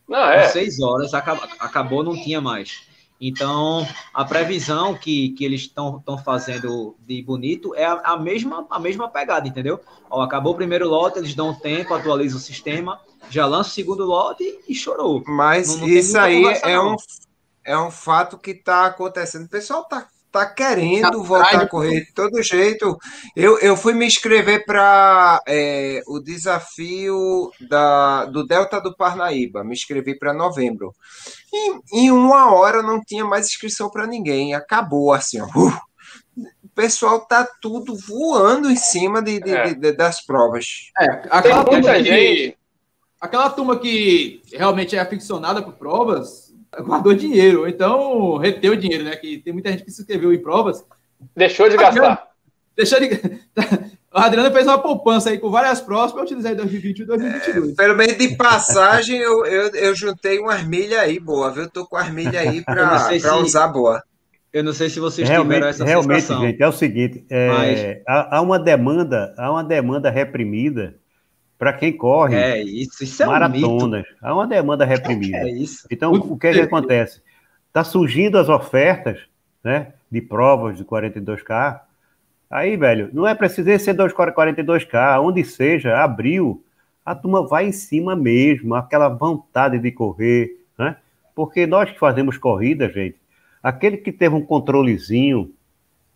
Não, é. Com seis horas, acabou, acabou, não tinha mais. Então, a previsão que, que eles estão fazendo de bonito é a, a, mesma, a mesma pegada, entendeu? Ó, acabou o primeiro lote, eles dão tempo, atualizam o sistema, já lança o segundo lote e chorou. Mas não, não isso aí é um, é um fato que está acontecendo. O pessoal está tá querendo voltar a correr de todo jeito. Eu, eu fui me inscrever para é, o desafio da, do Delta do Parnaíba, me inscrevi para novembro. E, em uma hora não tinha mais inscrição para ninguém, acabou assim, ó. Uh, o pessoal tá tudo voando em cima de, de, é. de das provas. É, aquela turma, que, aquela turma que realmente é aficionada por provas, guardou dinheiro, então reteu dinheiro, né? Que tem muita gente que se inscreveu em provas. Deixou de gastar. Deixou de. O Adriano fez uma poupança aí com várias provas para utilizar em 2020 e 2022. É, pelo menos de passagem, eu, eu, eu juntei umas milhas aí boa, viu? Tô com as milhas aí para se... usar boa. Eu não sei se vocês realmente, tiveram essa Realmente, sensação. gente, é o seguinte: é, Mas... há, há, uma demanda, há uma demanda reprimida para quem corre é, isso, isso é maratonas. Um Há uma demanda reprimida. É isso. Então, o que, é que acontece? Está surgindo as ofertas né, de provas de 42K. Aí, velho, não é preciso ser 42K, onde seja, abriu, a turma vai em cima mesmo, aquela vontade de correr, né? Porque nós que fazemos corrida, gente, aquele que teve um controlezinho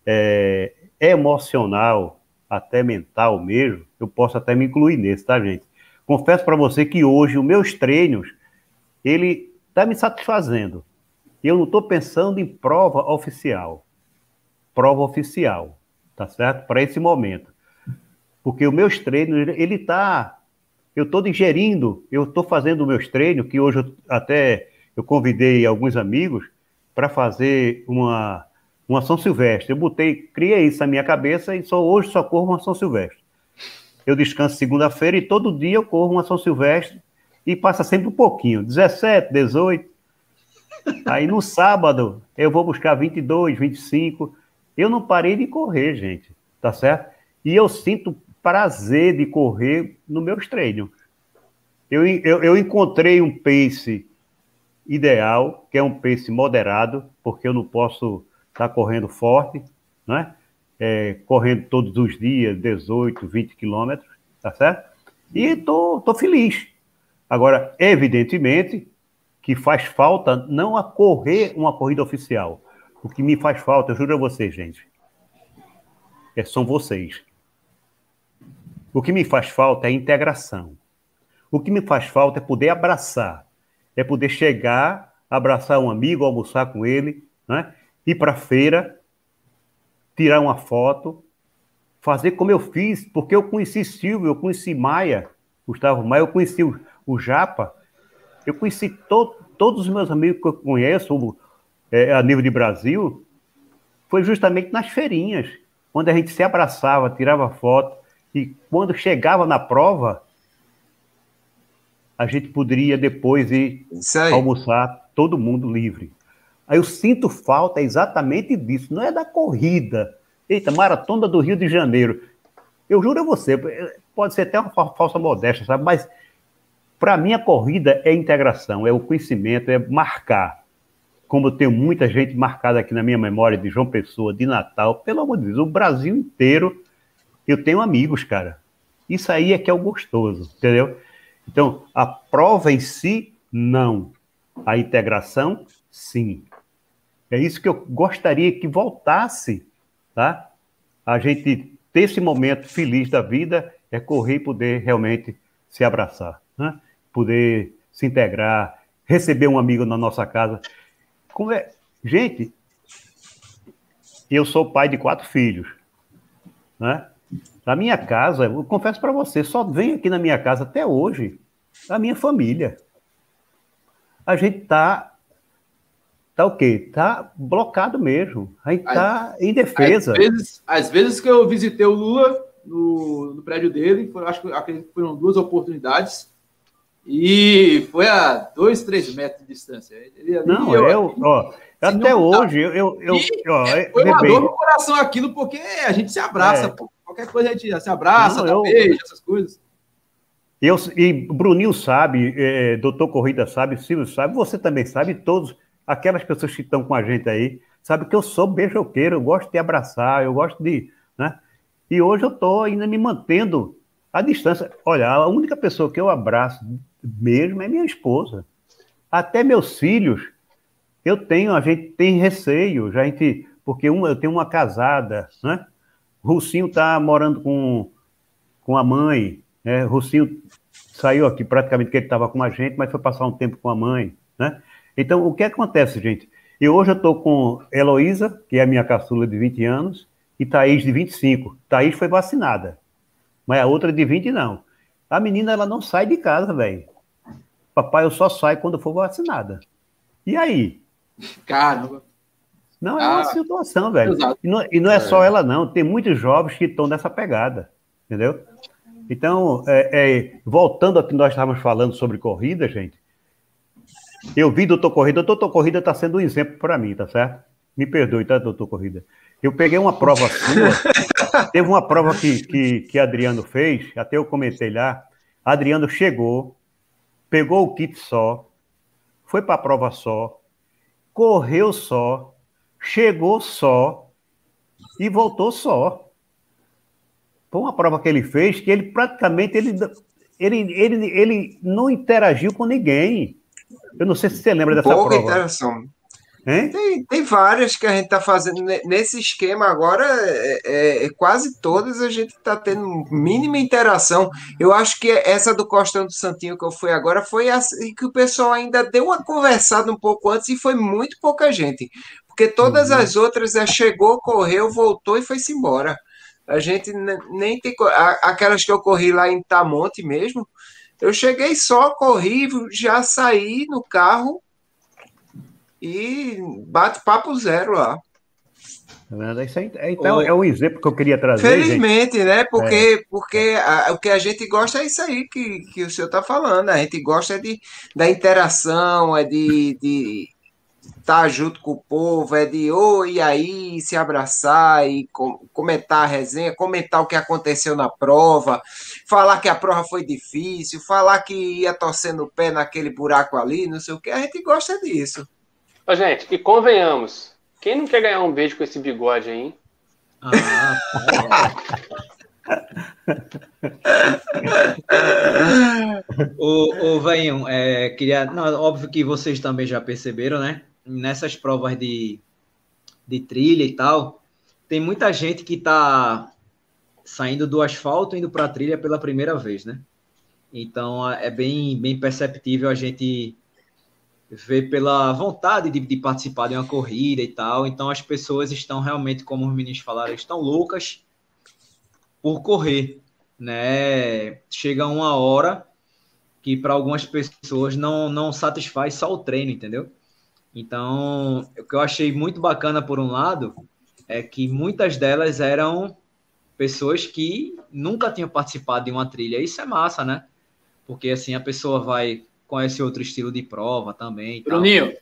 é, emocional, até mental mesmo, eu posso até me incluir nesse, tá, gente? Confesso para você que hoje os meus treinos, ele está me satisfazendo. Eu não estou pensando em prova oficial. Prova oficial, tá certo? Para esse momento. Porque os meus treinos, ele está... Eu estou digerindo, eu estou fazendo meus treinos, que hoje eu, até eu convidei alguns amigos para fazer uma uma São Silvestre. Eu botei, criei isso na minha cabeça e só hoje só corro uma São Silvestre. Eu descanso segunda-feira e todo dia eu corro uma São Silvestre e passa sempre um pouquinho, 17, 18. Aí no sábado eu vou buscar 22, 25. Eu não parei de correr, gente, tá certo? E eu sinto prazer de correr no meus treinos. Eu, eu, eu encontrei um pace ideal, que é um pace moderado, porque eu não posso está correndo forte, né? é, correndo todos os dias, 18, 20 quilômetros, tá certo? E tô, tô feliz. Agora, evidentemente que faz falta não a correr uma corrida oficial. O que me faz falta, eu juro a vocês, gente, é, são vocês. O que me faz falta é integração. O que me faz falta é poder abraçar, é poder chegar, abraçar um amigo, almoçar com ele, né? ir para a feira, tirar uma foto, fazer como eu fiz, porque eu conheci Silvio, eu conheci Maia, Gustavo Maia, eu conheci o, o Japa, eu conheci to, todos os meus amigos que eu conheço é, a nível de Brasil, foi justamente nas feirinhas, onde a gente se abraçava, tirava foto, e quando chegava na prova, a gente poderia depois ir almoçar todo mundo livre. Aí eu sinto falta exatamente disso, não é da corrida. Eita, maratona do Rio de Janeiro. Eu juro a você, pode ser até uma falsa modéstia, sabe? Mas para mim a corrida é integração, é o conhecimento, é marcar. Como eu tenho muita gente marcada aqui na minha memória de João Pessoa, de Natal, pelo amor de Deus, o Brasil inteiro eu tenho amigos, cara. Isso aí é que é o gostoso, entendeu? Então, a prova em si, não. A integração, sim. É isso que eu gostaria que voltasse, tá? A gente ter esse momento feliz da vida é correr e poder realmente se abraçar, né? Poder se integrar, receber um amigo na nossa casa. É? Gente, eu sou pai de quatro filhos, né? Na minha casa, eu confesso para você, só vem aqui na minha casa até hoje a minha família. A gente tá tá o quê? Tá blocado mesmo. A gente tá em defesa. Às vezes, às vezes que eu visitei o Lula no, no prédio dele, foi, acho que acredito que foram duas oportunidades. E foi a dois, três metros de distância. Ele, não, eu, eu ó, até hoje, eu, eu, eu, ó, é, foi uma dor no coração aquilo, porque a gente se abraça, é. pô. Qualquer coisa a gente se abraça, não, beijo, essas coisas. Eu, e Bruninho sabe, é, doutor Corrida sabe, Silvio sabe, você também sabe, todos, aquelas pessoas que estão com a gente aí, sabe que eu sou beijoqueiro, eu gosto de abraçar, eu gosto de. Né? E hoje eu estou ainda me mantendo à distância. Olha, a única pessoa que eu abraço mesmo é minha esposa. Até meus filhos, eu tenho, a gente tem receio, a gente, porque uma, eu tenho uma casada, né? Russinho está morando com, com a mãe, né? Russinho saiu aqui praticamente que ele estava com a gente, mas foi passar um tempo com a mãe, né? Então, o que acontece, gente? E hoje eu estou com Heloísa, que é a minha caçula de 20 anos, e Thaís, de 25. Thaís foi vacinada, mas a outra de 20 não. A menina, ela não sai de casa, velho. Papai, eu só saio quando for vacinada. E aí? Caramba. Não, é uma ah, situação, velho. E não, e não, é só é. ela, não. Tem muitos jovens que estão nessa pegada, entendeu? Então, é, é, voltando ao que nós estávamos falando sobre corrida, gente, eu vi doutor Corrida, doutor Corrida está sendo um exemplo para mim, tá certo? Me perdoe, tá, doutor Corrida? Eu peguei uma prova sua, teve uma prova que, que, que Adriano fez, até eu comentei lá, Adriano chegou, pegou o kit só, foi para a prova só, correu só, chegou só e voltou só. Foi uma prova que ele fez que ele praticamente ele, ele, ele, ele não interagiu com ninguém. Eu não sei se você lembra dessa Pouca prova. interação. Tem, tem várias que a gente está fazendo nesse esquema agora, é, é, é quase todas a gente está tendo mínima interação. Eu acho que essa do Costão do Santinho que eu fui agora foi assim que o pessoal ainda deu uma conversada um pouco antes e foi muito pouca gente. Porque todas uhum. as outras já chegou, correu, voltou e foi-se embora. A gente nem tem. Aquelas que eu corri lá em Tamonte mesmo, eu cheguei só, corri, já saí no carro e bate papo zero lá. Tá aí, então, é um exemplo que eu queria trazer. Felizmente, gente. né? Porque, é. porque a, o que a gente gosta é isso aí que, que o senhor está falando. A gente gosta de, da interação, é de, de estar tá junto com o povo, é de oi, e aí, se abraçar e comentar a resenha, comentar o que aconteceu na prova, falar que a prova foi difícil, falar que ia torcendo o pé naquele buraco ali, não sei o que, a gente gosta disso. Ô, gente, e convenhamos, quem não quer ganhar um beijo com esse bigode aí, hein? Ah, o, o Venham, é, queria. Não, óbvio que vocês também já perceberam, né? Nessas provas de, de trilha e tal, tem muita gente que tá saindo do asfalto indo para a trilha pela primeira vez, né? Então é bem, bem perceptível a gente ver pela vontade de, de, participar de uma corrida e tal. Então as pessoas estão realmente, como os meninos falaram, estão loucas por correr, né? Chega uma hora que para algumas pessoas não não satisfaz só o treino, entendeu? Então, o que eu achei muito bacana por um lado é que muitas delas eram pessoas que nunca tinham participado de uma trilha. Isso é massa, né? Porque assim a pessoa vai conhece outro estilo de prova também. Bruninho,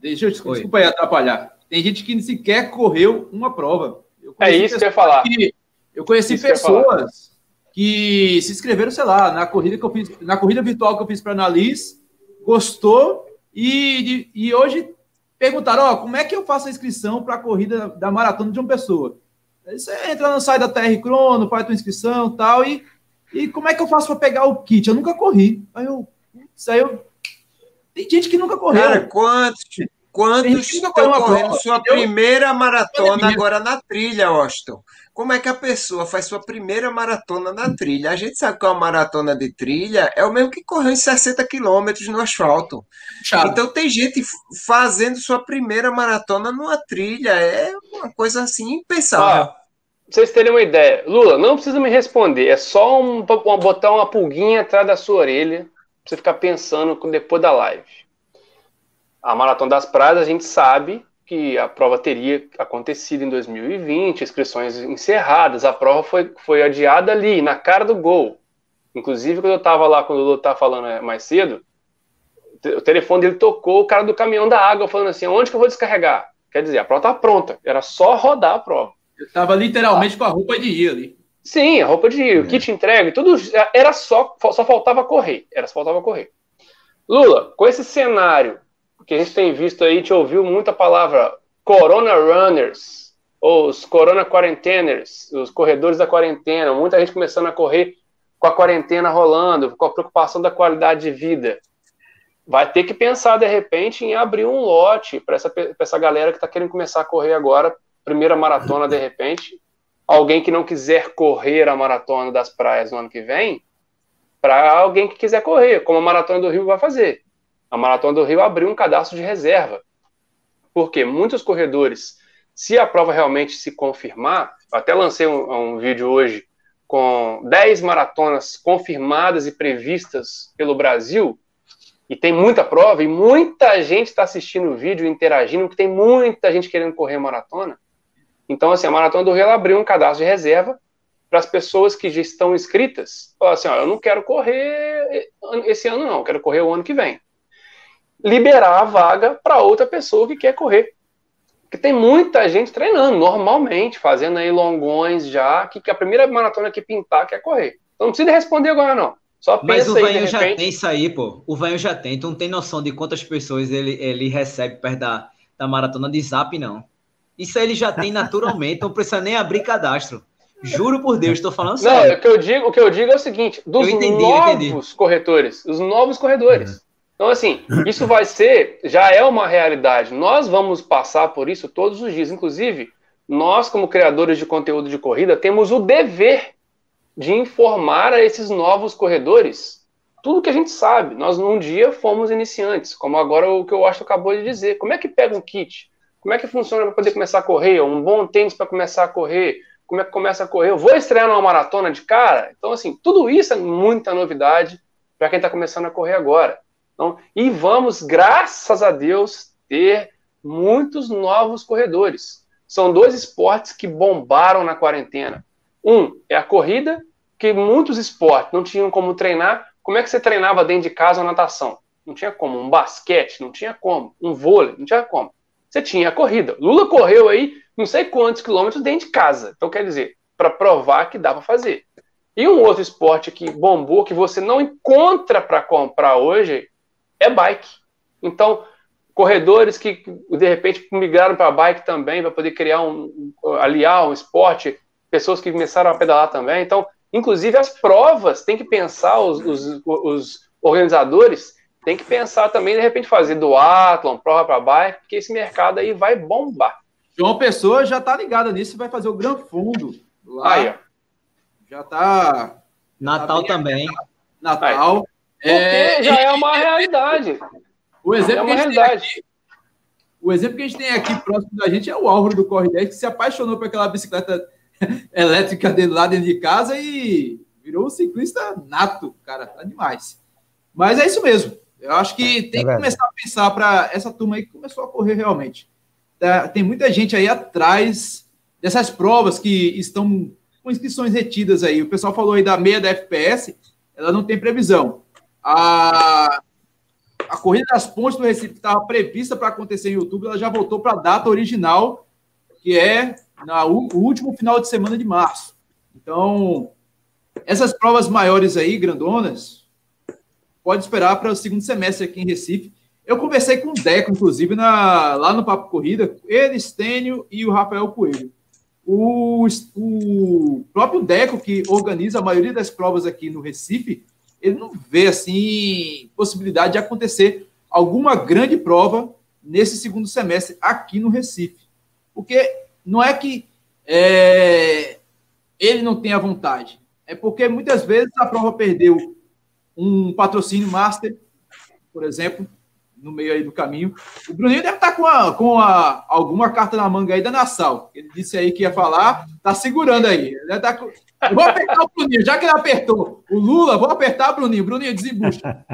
deixa eu desculpa aí atrapalhar. Tem gente que sequer correu uma prova. É isso que eu ia falar. Que, eu conheci isso pessoas que, que, se inscreveram, sei lá, na corrida que eu fiz, na corrida virtual que eu fiz para Analis, gostou e, e hoje perguntaram: ó, como é que eu faço a inscrição para a corrida da maratona de uma pessoa? Você entra no site da TR Crono, faz a tua inscrição tal, e, e como é que eu faço para pegar o kit? Eu nunca corri. Aí eu, isso aí eu. Tem gente que nunca correu. Cara, quantos, quantos estão correndo prova, sua entendeu? primeira maratona agora na trilha, Austin? Como é que a pessoa faz sua primeira maratona na trilha? A gente sabe que uma maratona de trilha é o mesmo que correr em 60 quilômetros no asfalto. Então tem gente fazendo sua primeira maratona numa trilha. É uma coisa assim impensável. Ah, pra vocês terem uma ideia, Lula, não precisa me responder. É só um, um, botar uma pulguinha atrás da sua orelha você ficar pensando depois da live. A Maratona das Praias, a gente sabe que a prova teria acontecido em 2020, inscrições encerradas, a prova foi, foi adiada ali, na cara do gol. Inclusive, quando eu estava lá, quando o Lula estava falando é, mais cedo, o telefone dele tocou, o cara do caminhão da água falando assim, onde que eu vou descarregar? Quer dizer, a prova está pronta, era só rodar a prova. Eu estava literalmente ah. com a roupa de ir ali. Sim, a roupa de é. kit entregue, tudo, era só, só faltava correr, era só faltava correr. Lula, com esse cenário que a gente tem visto aí, te ouviu muita palavra Corona Runners, ou os Corona Quarenteners, os corredores da quarentena, muita gente começando a correr com a quarentena rolando, com a preocupação da qualidade de vida. Vai ter que pensar, de repente, em abrir um lote para essa, essa galera que está querendo começar a correr agora, primeira maratona, de repente. Alguém que não quiser correr a maratona das praias no ano que vem, para alguém que quiser correr, como a maratona do Rio vai fazer a Maratona do Rio abriu um cadastro de reserva. Porque muitos corredores, se a prova realmente se confirmar, até lancei um, um vídeo hoje com 10 maratonas confirmadas e previstas pelo Brasil, e tem muita prova, e muita gente está assistindo o vídeo, interagindo, porque tem muita gente querendo correr maratona. Então, assim, a Maratona do Rio ela abriu um cadastro de reserva para as pessoas que já estão inscritas. Falar assim, ó, eu não quero correr esse ano não, eu quero correr o ano que vem liberar a vaga para outra pessoa que quer correr. Porque tem muita gente treinando normalmente, fazendo aí longões já, que, que a primeira maratona que pintar quer correr. Então não precisa responder agora, não. Só Mas o Vanho já tem isso aí, pô. O Vanho já tem. Tu não tem noção de quantas pessoas ele, ele recebe perto da, da maratona de zap, não. Isso ele já tem naturalmente, não precisa nem abrir cadastro. Juro por Deus, estou falando sério. Não, o que eu digo, o que eu digo é o seguinte: dos entendi, novos corredores, os novos corredores. Uhum. Então, assim, isso vai ser, já é uma realidade. Nós vamos passar por isso todos os dias. Inclusive, nós, como criadores de conteúdo de corrida, temos o dever de informar a esses novos corredores tudo que a gente sabe. Nós, num dia, fomos iniciantes, como agora o que eu acho que acabou de dizer. Como é que pega um kit? Como é que funciona para poder começar a correr? Um bom tênis para começar a correr? Como é que começa a correr? Eu vou estrear numa maratona de cara? Então, assim, tudo isso é muita novidade para quem está começando a correr agora. Então, e vamos, graças a Deus, ter muitos novos corredores. São dois esportes que bombaram na quarentena. Um é a corrida, que muitos esportes não tinham como treinar. Como é que você treinava dentro de casa a natação? Não tinha como. Um basquete, não tinha como. Um vôlei, não tinha como. Você tinha a corrida. Lula correu aí não sei quantos quilômetros dentro de casa. Então, quer dizer, para provar que dá para fazer. E um outro esporte que bombou, que você não encontra para comprar hoje, é bike. Então, corredores que de repente migraram para bike também para poder criar um aliar um esporte, pessoas que começaram a pedalar também. Então, inclusive as provas tem que pensar os, os, os organizadores tem que pensar também de repente fazer do Athlon, prova para bike, porque esse mercado aí vai bombar. João Pessoa já tá ligada nisso e vai fazer o Gran Fundo lá. Aí, ó. Já tá Natal Tá também. Natal. Porque É, já é uma realidade. O É exemplo, uma que a gente tem realidade. aqui, o exemplo que a gente tem aqui próximo da gente é o Álvaro do Corre 10, que se apaixonou por aquela bicicleta elétrica dele lá dentro de casa e virou um ciclista nato, cara, tá demais. Mas é isso mesmo. Eu acho que tem É que começar a pensar para essa turma aí que começou a correr realmente. Tá- Tem muita gente aí atrás dessas provas que estão com inscrições retidas aí. O pessoal falou aí da meia da FPS, ela não tem previsão. A, a corrida das pontes do Recife que estava prevista para acontecer em outubro, ela já voltou para a data original, que é na, o último final de semana de março. Então, essas provas maiores aí, grandonas, pode esperar para o segundo semestre aqui em Recife. Eu conversei com o Deco, inclusive, na- lá no Papo Corrida, ele, Stênio e o Rafael Coelho. O, o próprio Deco, que organiza a maioria das provas aqui no Recife, ele não vê assim possibilidade de acontecer alguma grande prova nesse segundo semestre aqui no Recife. Porque não é que é, ele não tenha vontade, é porque muitas vezes a prova perdeu um patrocínio master, por exemplo, no meio aí do caminho. O Bruninho deve estar com, a- com a- alguma carta na manga aí da Nassau. Ele disse aí que ia falar, tá segurando aí. Ele deve tá com- Eu vou apertar o Bruninho, já que ele apertou o Lula, vou apertar o Bruninho. Bruninho, desembucha.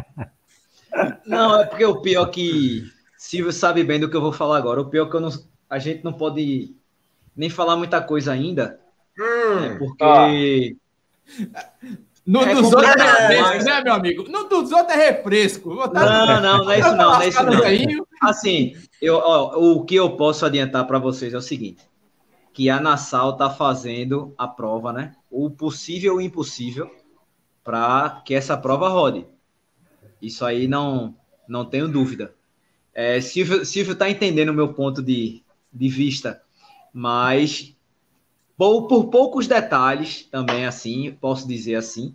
Não, é porque o pior que Silvio sabe bem do que eu vou falar agora. O pior que eu não, a gente não pode nem falar muita coisa ainda, Hum, porque No É dos outros é refresco, né, meu amigo? No dos outros é refresco. Não, não, não é isso não, não é isso não. Assim, eu, ó, o que eu posso adiantar para vocês é o seguinte: que a Nassau tá fazendo a prova, né? O possível e o impossível para que essa prova rode. Isso aí não, não tenho dúvida. É, Silvio, Silvio tá entendendo o meu ponto de, de vista, mas por, por poucos detalhes também assim, posso dizer assim,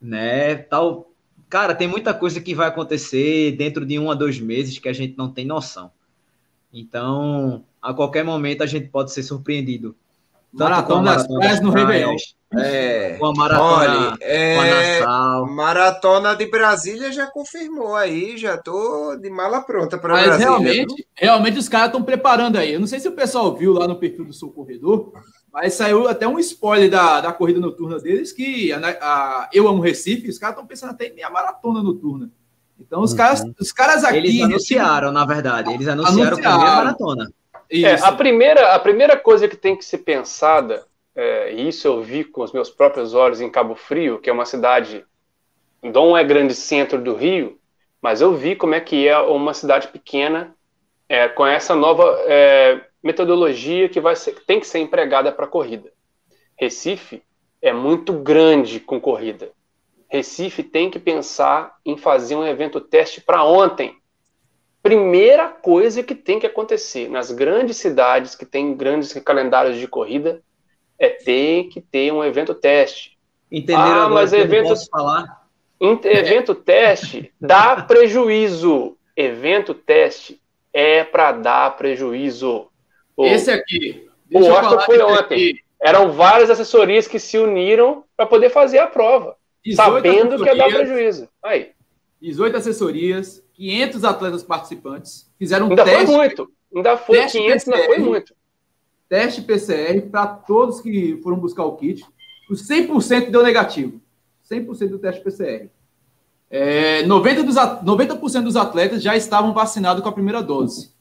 né? Tal, Cara, tem muita coisa que vai acontecer dentro de um a dois meses que a gente não tem noção. Então, a qualquer momento a gente pode ser surpreendido. Tanto Maratona das Maratona Praias no das Réveillon. É. Com a maratona, Olha, com a é, Nassau. Maratona de Brasília já confirmou aí, já tô de mala pronta para Mas Brasília. realmente, realmente os caras estão preparando aí. Eu não sei se o pessoal viu lá no perfil do Sou Corredor, mas saiu até um spoiler da, da corrida noturna deles que a, a- eu amo Recife, os caras estão pensando até em meia maratona noturna. Então os Uhum. caras, os caras aqui. Eles anunciaram, na verdade. Eles anunciaram, Anunciaram. primeira maratona. É, a, primeira, a primeira coisa que tem que ser pensada, é, e isso eu vi com os meus próprios olhos em Cabo Frio, que é uma cidade, não é grande centro do Rio, mas eu vi como é que é uma cidade pequena é, com essa nova é, metodologia que vai ser, tem que ser empregada para corrida. Recife é muito grande com corrida. Recife tem que pensar em fazer um evento teste para ontem primeira coisa que tem que acontecer nas grandes cidades que têm grandes calendários de corrida é ter que ter um evento teste. Entenderam Ah, agora mas que eu não evento- posso falar? Evento teste dá prejuízo. Evento teste é para dar prejuízo. Esse aqui. o falar foi ontem. aqui. Eram várias assessorias que se uniram para poder fazer a prova, 18 sabendo que ia dar prejuízo. Aí, 18 assessorias, 500 atletas participantes, fizeram um ainda teste, foi muito. Ainda foi teste 500, ainda foi PCR. muito. teste PCR para todos que foram buscar o kit. O 100% deu negativo. 100% do teste PCR. É, 90%, dos, at- 90% dos atletas já estavam vacinados com a primeira dose.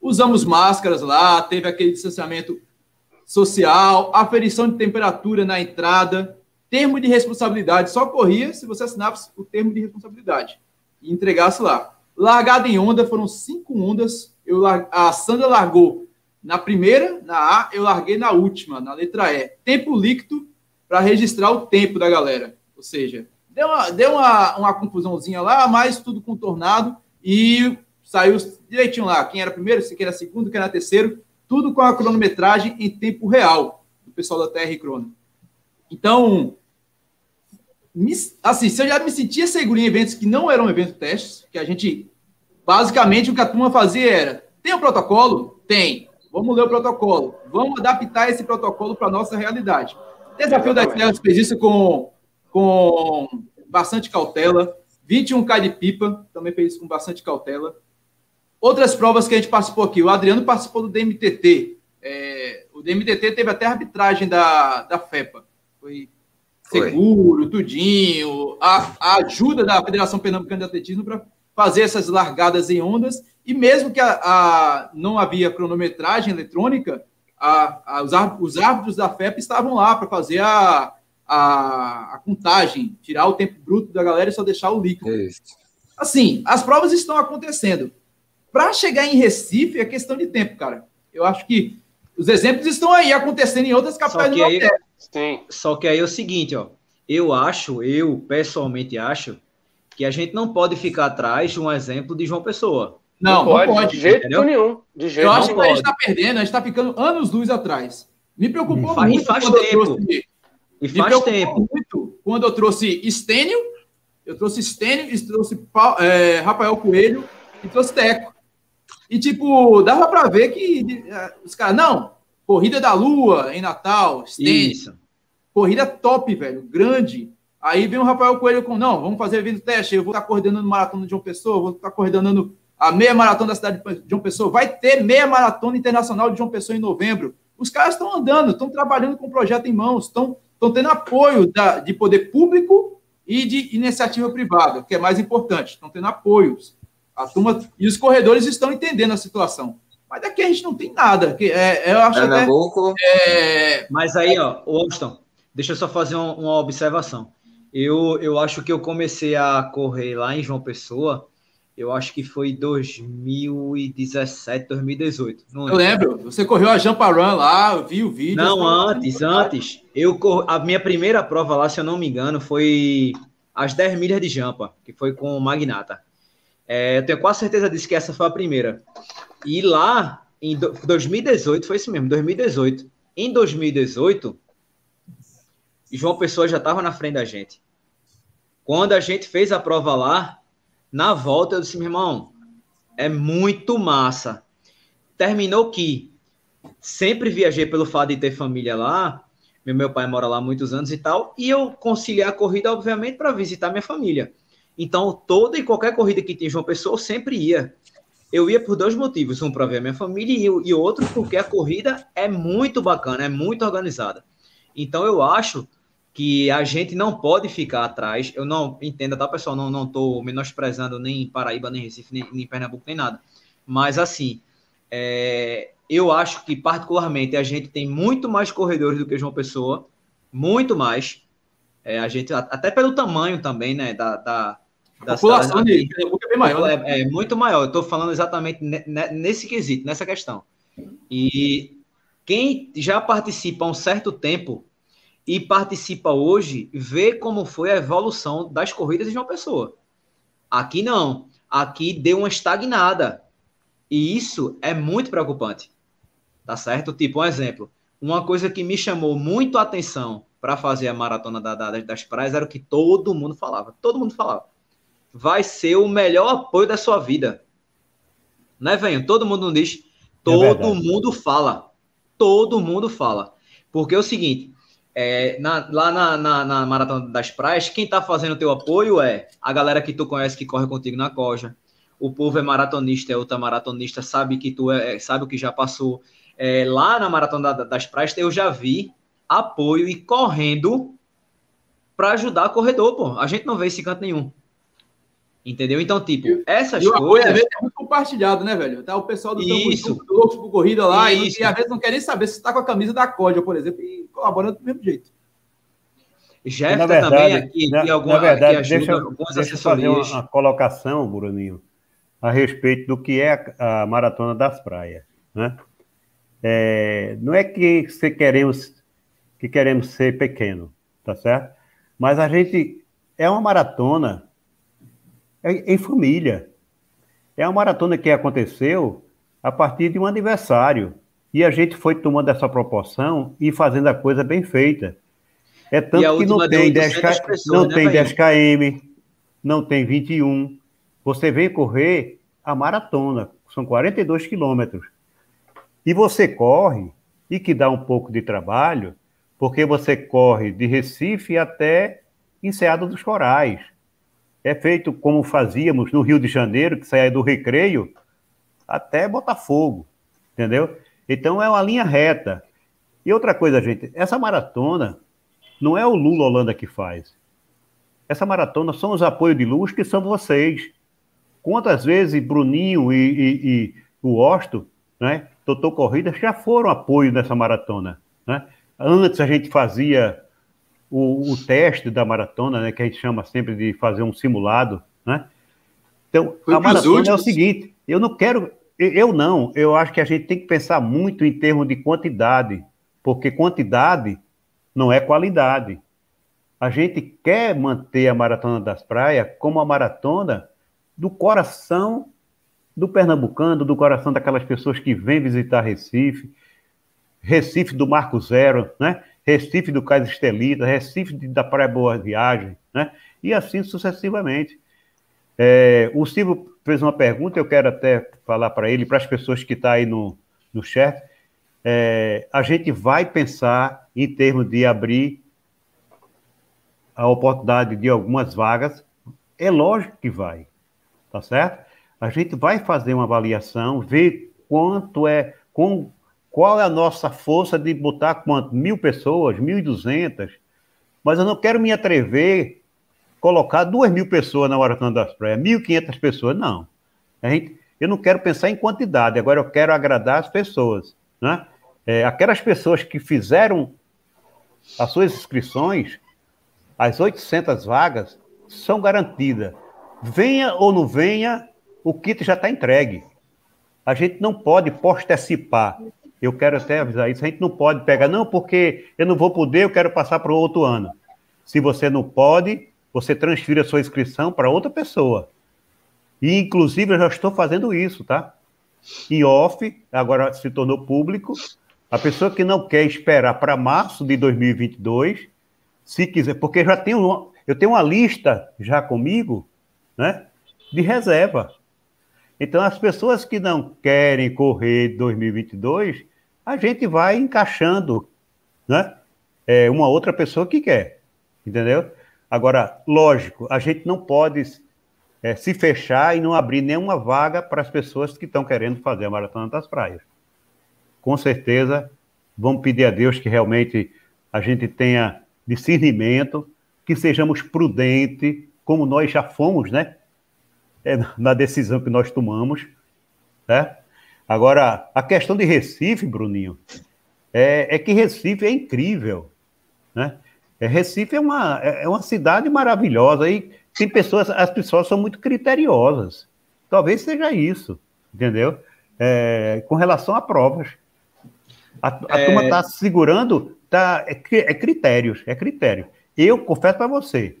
Usamos máscaras lá, teve aquele distanciamento social, aferição de temperatura na entrada, termo de responsabilidade. Só corria se você assinasse o termo de responsabilidade e entregasse lá. Largada em onda, foram cinco ondas. Eu, a Sandra largou na primeira, na A, eu larguei na última, na letra E. Tempo líquido para registrar o tempo da galera. Ou seja, deu uma, deu uma, uma confusãozinha lá, mas tudo contornado. E saiu direitinho lá, quem era primeiro, quem era segundo, quem era terceiro, tudo com a cronometragem em tempo real, do pessoal da TR Crono. Então, assim, se eu já me sentia seguro em eventos que não eram eventos testes, que a gente, basicamente, o que a turma fazia era, tem um protocolo? Tem. Vamos ler o protocolo. Vamos adaptar esse protocolo para a nossa realidade. Desafio das Terras fez isso com, com bastante cautela. 21K de pipa também fez isso com bastante cautela. Outras provas que a gente participou aqui. O Adriano participou do DMTT. É, o DMTT teve até a arbitragem da, da FEPA. Foi seguro, Foi. tudinho. A, a, ajuda da Federação Pernambucana de Atletismo para fazer essas largadas em ondas. E mesmo que a, a não havia cronometragem eletrônica, a, os, os árbitros da FEP estavam lá para fazer a, a, a, contagem, tirar o tempo bruto da galera e só deixar o líquido. Isso. Assim, as provas estão acontecendo. Para chegar em Recife é questão de tempo, cara. Eu acho que os exemplos estão aí acontecendo em outras capitais do aí, Sim. Só que aí é o seguinte, ó. Eu acho, eu pessoalmente acho, que a gente não pode ficar atrás de um exemplo de João Pessoa. Não, não pode, não pode de jeito entendeu? nenhum. De jeito eu acho que pode. a gente está perdendo, a gente está ficando anos luz atrás. Me preocupou faz, muito. Faz tempo. Trouxe, e faz tempo. muito quando eu trouxe Estênio, eu trouxe Estênio, e trouxe é, Rafael Coelho e trouxe Teco. E, tipo, dava para ver que é, os caras, não, Corrida da Lua em Natal. Isso. Corrida top, velho, grande. Aí vem o Rafael Coelho com, não, vamos fazer evento teste, eu vou estar coordenando maratona de João Pessoa, vou estar coordenando a meia maratona da cidade de João Pessoa. Vai ter meia maratona internacional de João Pessoa em novembro. Os caras estão andando, estão trabalhando com o projeto em mãos, estão estão tendo apoio da, de poder público e de iniciativa privada, que é mais importante. Estão tendo apoios. A turma e os corredores estão entendendo a situação. Mas daqui a gente não tem nada. Que, é, eu acho Pernambuco. É... Mas aí, ó, Austin, deixa eu só fazer um, uma observação. Eu, eu acho que eu comecei a correr lá em João Pessoa eu acho que foi 2017, 2018. Não eu lembro. Você correu a Jump Run lá, eu vi o vídeo. Não, antes, antes. Eu cor... A minha primeira prova lá, se eu não me engano, foi as 10 milhas de Jampa, que foi com o Magnata. É, eu tenho quase certeza disso que essa foi a primeira. E lá, em 2018, foi isso mesmo, 2018. Em 2018, João Pessoa já estava na frente da gente. Quando a gente fez a prova lá, na volta, eu disse, meu irmão, é muito massa. Terminou que sempre viajei pelo fato de ter família lá. Meu, meu pai mora lá há muitos anos e tal. E eu conciliei a corrida, obviamente, para visitar minha família. Então, toda e qualquer corrida que tinha João Pessoa, eu sempre ia. Eu ia por dois motivos. Um, para ver a minha família e, e outro, porque a corrida é muito bacana, é muito organizada. Então, eu acho que a gente não pode ficar atrás. Eu não entendo, tá, pessoal? Não não menosprezando nem Paraíba, nem Recife, nem, nem Pernambuco, nem nada. Mas assim, é, eu acho que particularmente a gente tem muito mais corredores do que João Pessoa, muito mais. É, a gente até pelo tamanho também, né, da, da da população de Pernambuco é bem maior. Né? É, é, muito maior. Eu estou falando exatamente nesse quesito, nessa questão. E quem já participa há um certo tempo e participa hoje, vê como foi a evolução das corridas de uma pessoa. Aqui não. Aqui deu uma estagnada. E isso é muito preocupante. Tá certo? Tipo, um exemplo. Uma coisa que me chamou muito a atenção para fazer a maratona da, da, das praias era o que todo mundo falava. Todo mundo falava. Vai ser o melhor apoio da sua vida. Né, venho? Todo mundo diz. É todo é mundo fala. Todo mundo fala. Porque é o seguinte, é, na, lá na, na, na, Maratona das Praias, quem está fazendo o teu apoio é a galera que tu conhece que corre contigo na coja. O povo é maratonista, é outra maratonista, sabe que tu é, sabe o que já passou. É, lá na Maratona das Praias, eu já vi apoio e correndo para ajudar o corredor, pô. A gente não vê esse canto nenhum. Entendeu? Então, tipo, essas e o coisas. é muito compartilhado, né, velho? Tá o pessoal do Isso. louco por corrida lá Isso. e, e às vezes não quer nem saber se tá com a camisa da Códia, por exemplo, e colaborando do mesmo jeito. Jefta também aqui na, alguma, na verdade, aqui deixa, deixa eu fazer uma, uma, colocação, Bruninho, a respeito do que é a, a Maratona das Praias, né? É, não é que você queremos que queremos ser pequeno, tá certo? Mas a gente é uma maratona em família. É uma maratona que aconteceu a partir de um aniversário. E a gente foi tomando essa proporção e fazendo a coisa bem feita. É tanto que não tem, 10, pessoas, não né, tem 10 km, não tem 21. Você vem correr a maratona, são 42 quilômetros. E você corre, e que dá um pouco de trabalho, porque você corre de Recife até Enseada dos Corais. É feito como fazíamos no Rio de Janeiro, que saia do Recreio até Botafogo, entendeu? Então é uma linha reta. E outra coisa, gente, essa maratona não é o Lula Holanda que faz. Essa maratona são os apoios de luz que são vocês. Quantas vezes Bruninho e, e, e o Osto, né, Doutor Corrida, já foram apoio nessa maratona. Né? Antes a gente fazia o, o, teste da maratona, né, que a gente chama sempre de fazer um simulado. Né? Então, Foi a maratona é o seguinte: eu não quero, eu não, eu acho que a gente tem que pensar muito em termos de quantidade, porque quantidade não é qualidade. A gente quer manter a Maratona das Praias como a maratona do coração do pernambucano, do coração daquelas pessoas que vêm visitar Recife, Recife do Marco Zero, né? Recife do Cais Estelita, Recife da Praia Boa Viagem, né? E assim sucessivamente. É, o Silvio fez uma pergunta, eu quero até falar para ele, para as pessoas que estão tá aí no, no chat. É, a gente vai pensar em termos de abrir a oportunidade de algumas vagas. É lógico que vai, tá certo? A gente vai fazer uma avaliação, ver quanto é, com, qual é a nossa força de botar quanto? Mil pessoas, mil e duzentas. Mas eu não quero me atrever a colocar duas mil pessoas na Maratona das Praias, mil e quinhentas pessoas, não. A gente, eu não quero pensar em quantidade, agora eu quero agradar as pessoas. Né? É, aquelas pessoas que fizeram as suas inscrições, as 800 vagas são garantidas. Venha ou não venha, o kit já está entregue. A gente não pode postecipar. Eu quero até avisar isso. A gente não pode pegar, não, porque eu não vou poder, eu quero passar para o outro ano. Se você não pode, você transfira a sua inscrição para outra pessoa. E, inclusive, eu já estou fazendo isso, tá? Em off, agora se tornou público. A pessoa que não quer esperar para março de 2022, se quiser, porque já tenho eu tenho uma lista já comigo, né, de reserva. Então, as pessoas que não querem correr 2022, a gente vai encaixando, né, é, uma outra pessoa que quer, entendeu? Agora, lógico, a gente não pode é, se fechar e não abrir nenhuma vaga para as pessoas que estão querendo fazer a Maratona das Praias. Com certeza, vamos pedir a Deus que realmente a gente tenha discernimento, que sejamos prudentes, como nós já fomos, né? É, na decisão que nós tomamos, né? Agora, a questão de Recife, Bruninho, é, é que Recife é incrível, né? É, Recife é uma, é, é uma cidade maravilhosa e tem pessoas, as pessoas são muito criteriosas. Talvez seja isso, entendeu? É, com relação a provas. A, a é... turma está segurando, tá, é, é, critérios, é critério. Eu confesso para você,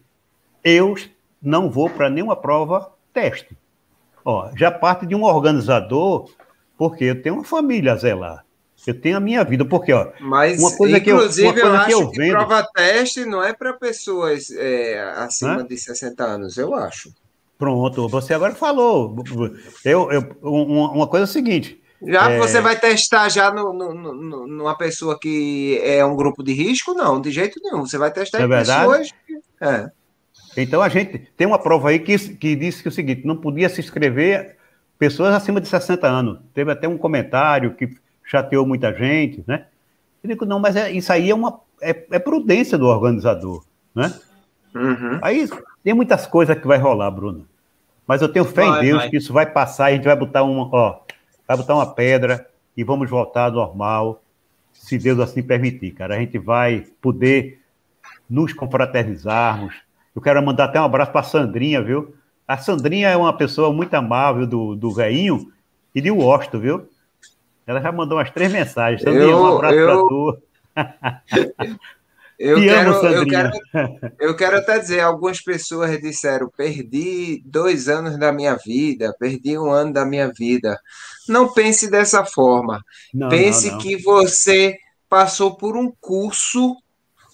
eu não vou para nenhuma prova teste. Ó, já parte de um organizador, porque eu tenho uma família a zelar. Eu tenho a minha vida, porque, ó. Mas, uma coisa inclusive, que eu, uma coisa eu acho que, eu vendo... prova teste não é para pessoas é, acima de 60 anos, eu acho. Pronto, você agora falou. Eu, eu, uma, coisa é a seguinte: já é... você vai testar já no, no, no, numa pessoa que é um grupo de risco? Não, de jeito nenhum. Você vai testar é em pessoas. É. Então a gente tem uma prova aí que, que disse que é o seguinte: não podia se inscrever pessoas acima de 60 anos. Teve até um comentário que chateou muita gente, né? Eu digo, não, mas é, isso aí é uma é, é prudência do organizador, né? Uhum. Aí tem muitas coisas que vai rolar, Bruno. Mas eu tenho fé vai, em Deus vai. que isso vai passar a gente vai botar uma, ó, vai botar uma pedra e vamos voltar ao normal, se Deus assim permitir, cara. A gente vai poder nos confraternizarmos. Eu quero mandar até um abraço para a Sandrinha, viu? A Sandrinha é uma pessoa muito amável do, do veinho e de Washington, viu? Ela já mandou umas três mensagens. Sandrinha, eu, um abraço eu... para tu. Eu Te quero, amo, eu, quero, eu quero até dizer, algumas pessoas disseram, perdi dois anos da minha vida, perdi um ano da minha vida. Não pense dessa forma. Não, Pense não, não. que você passou por um curso,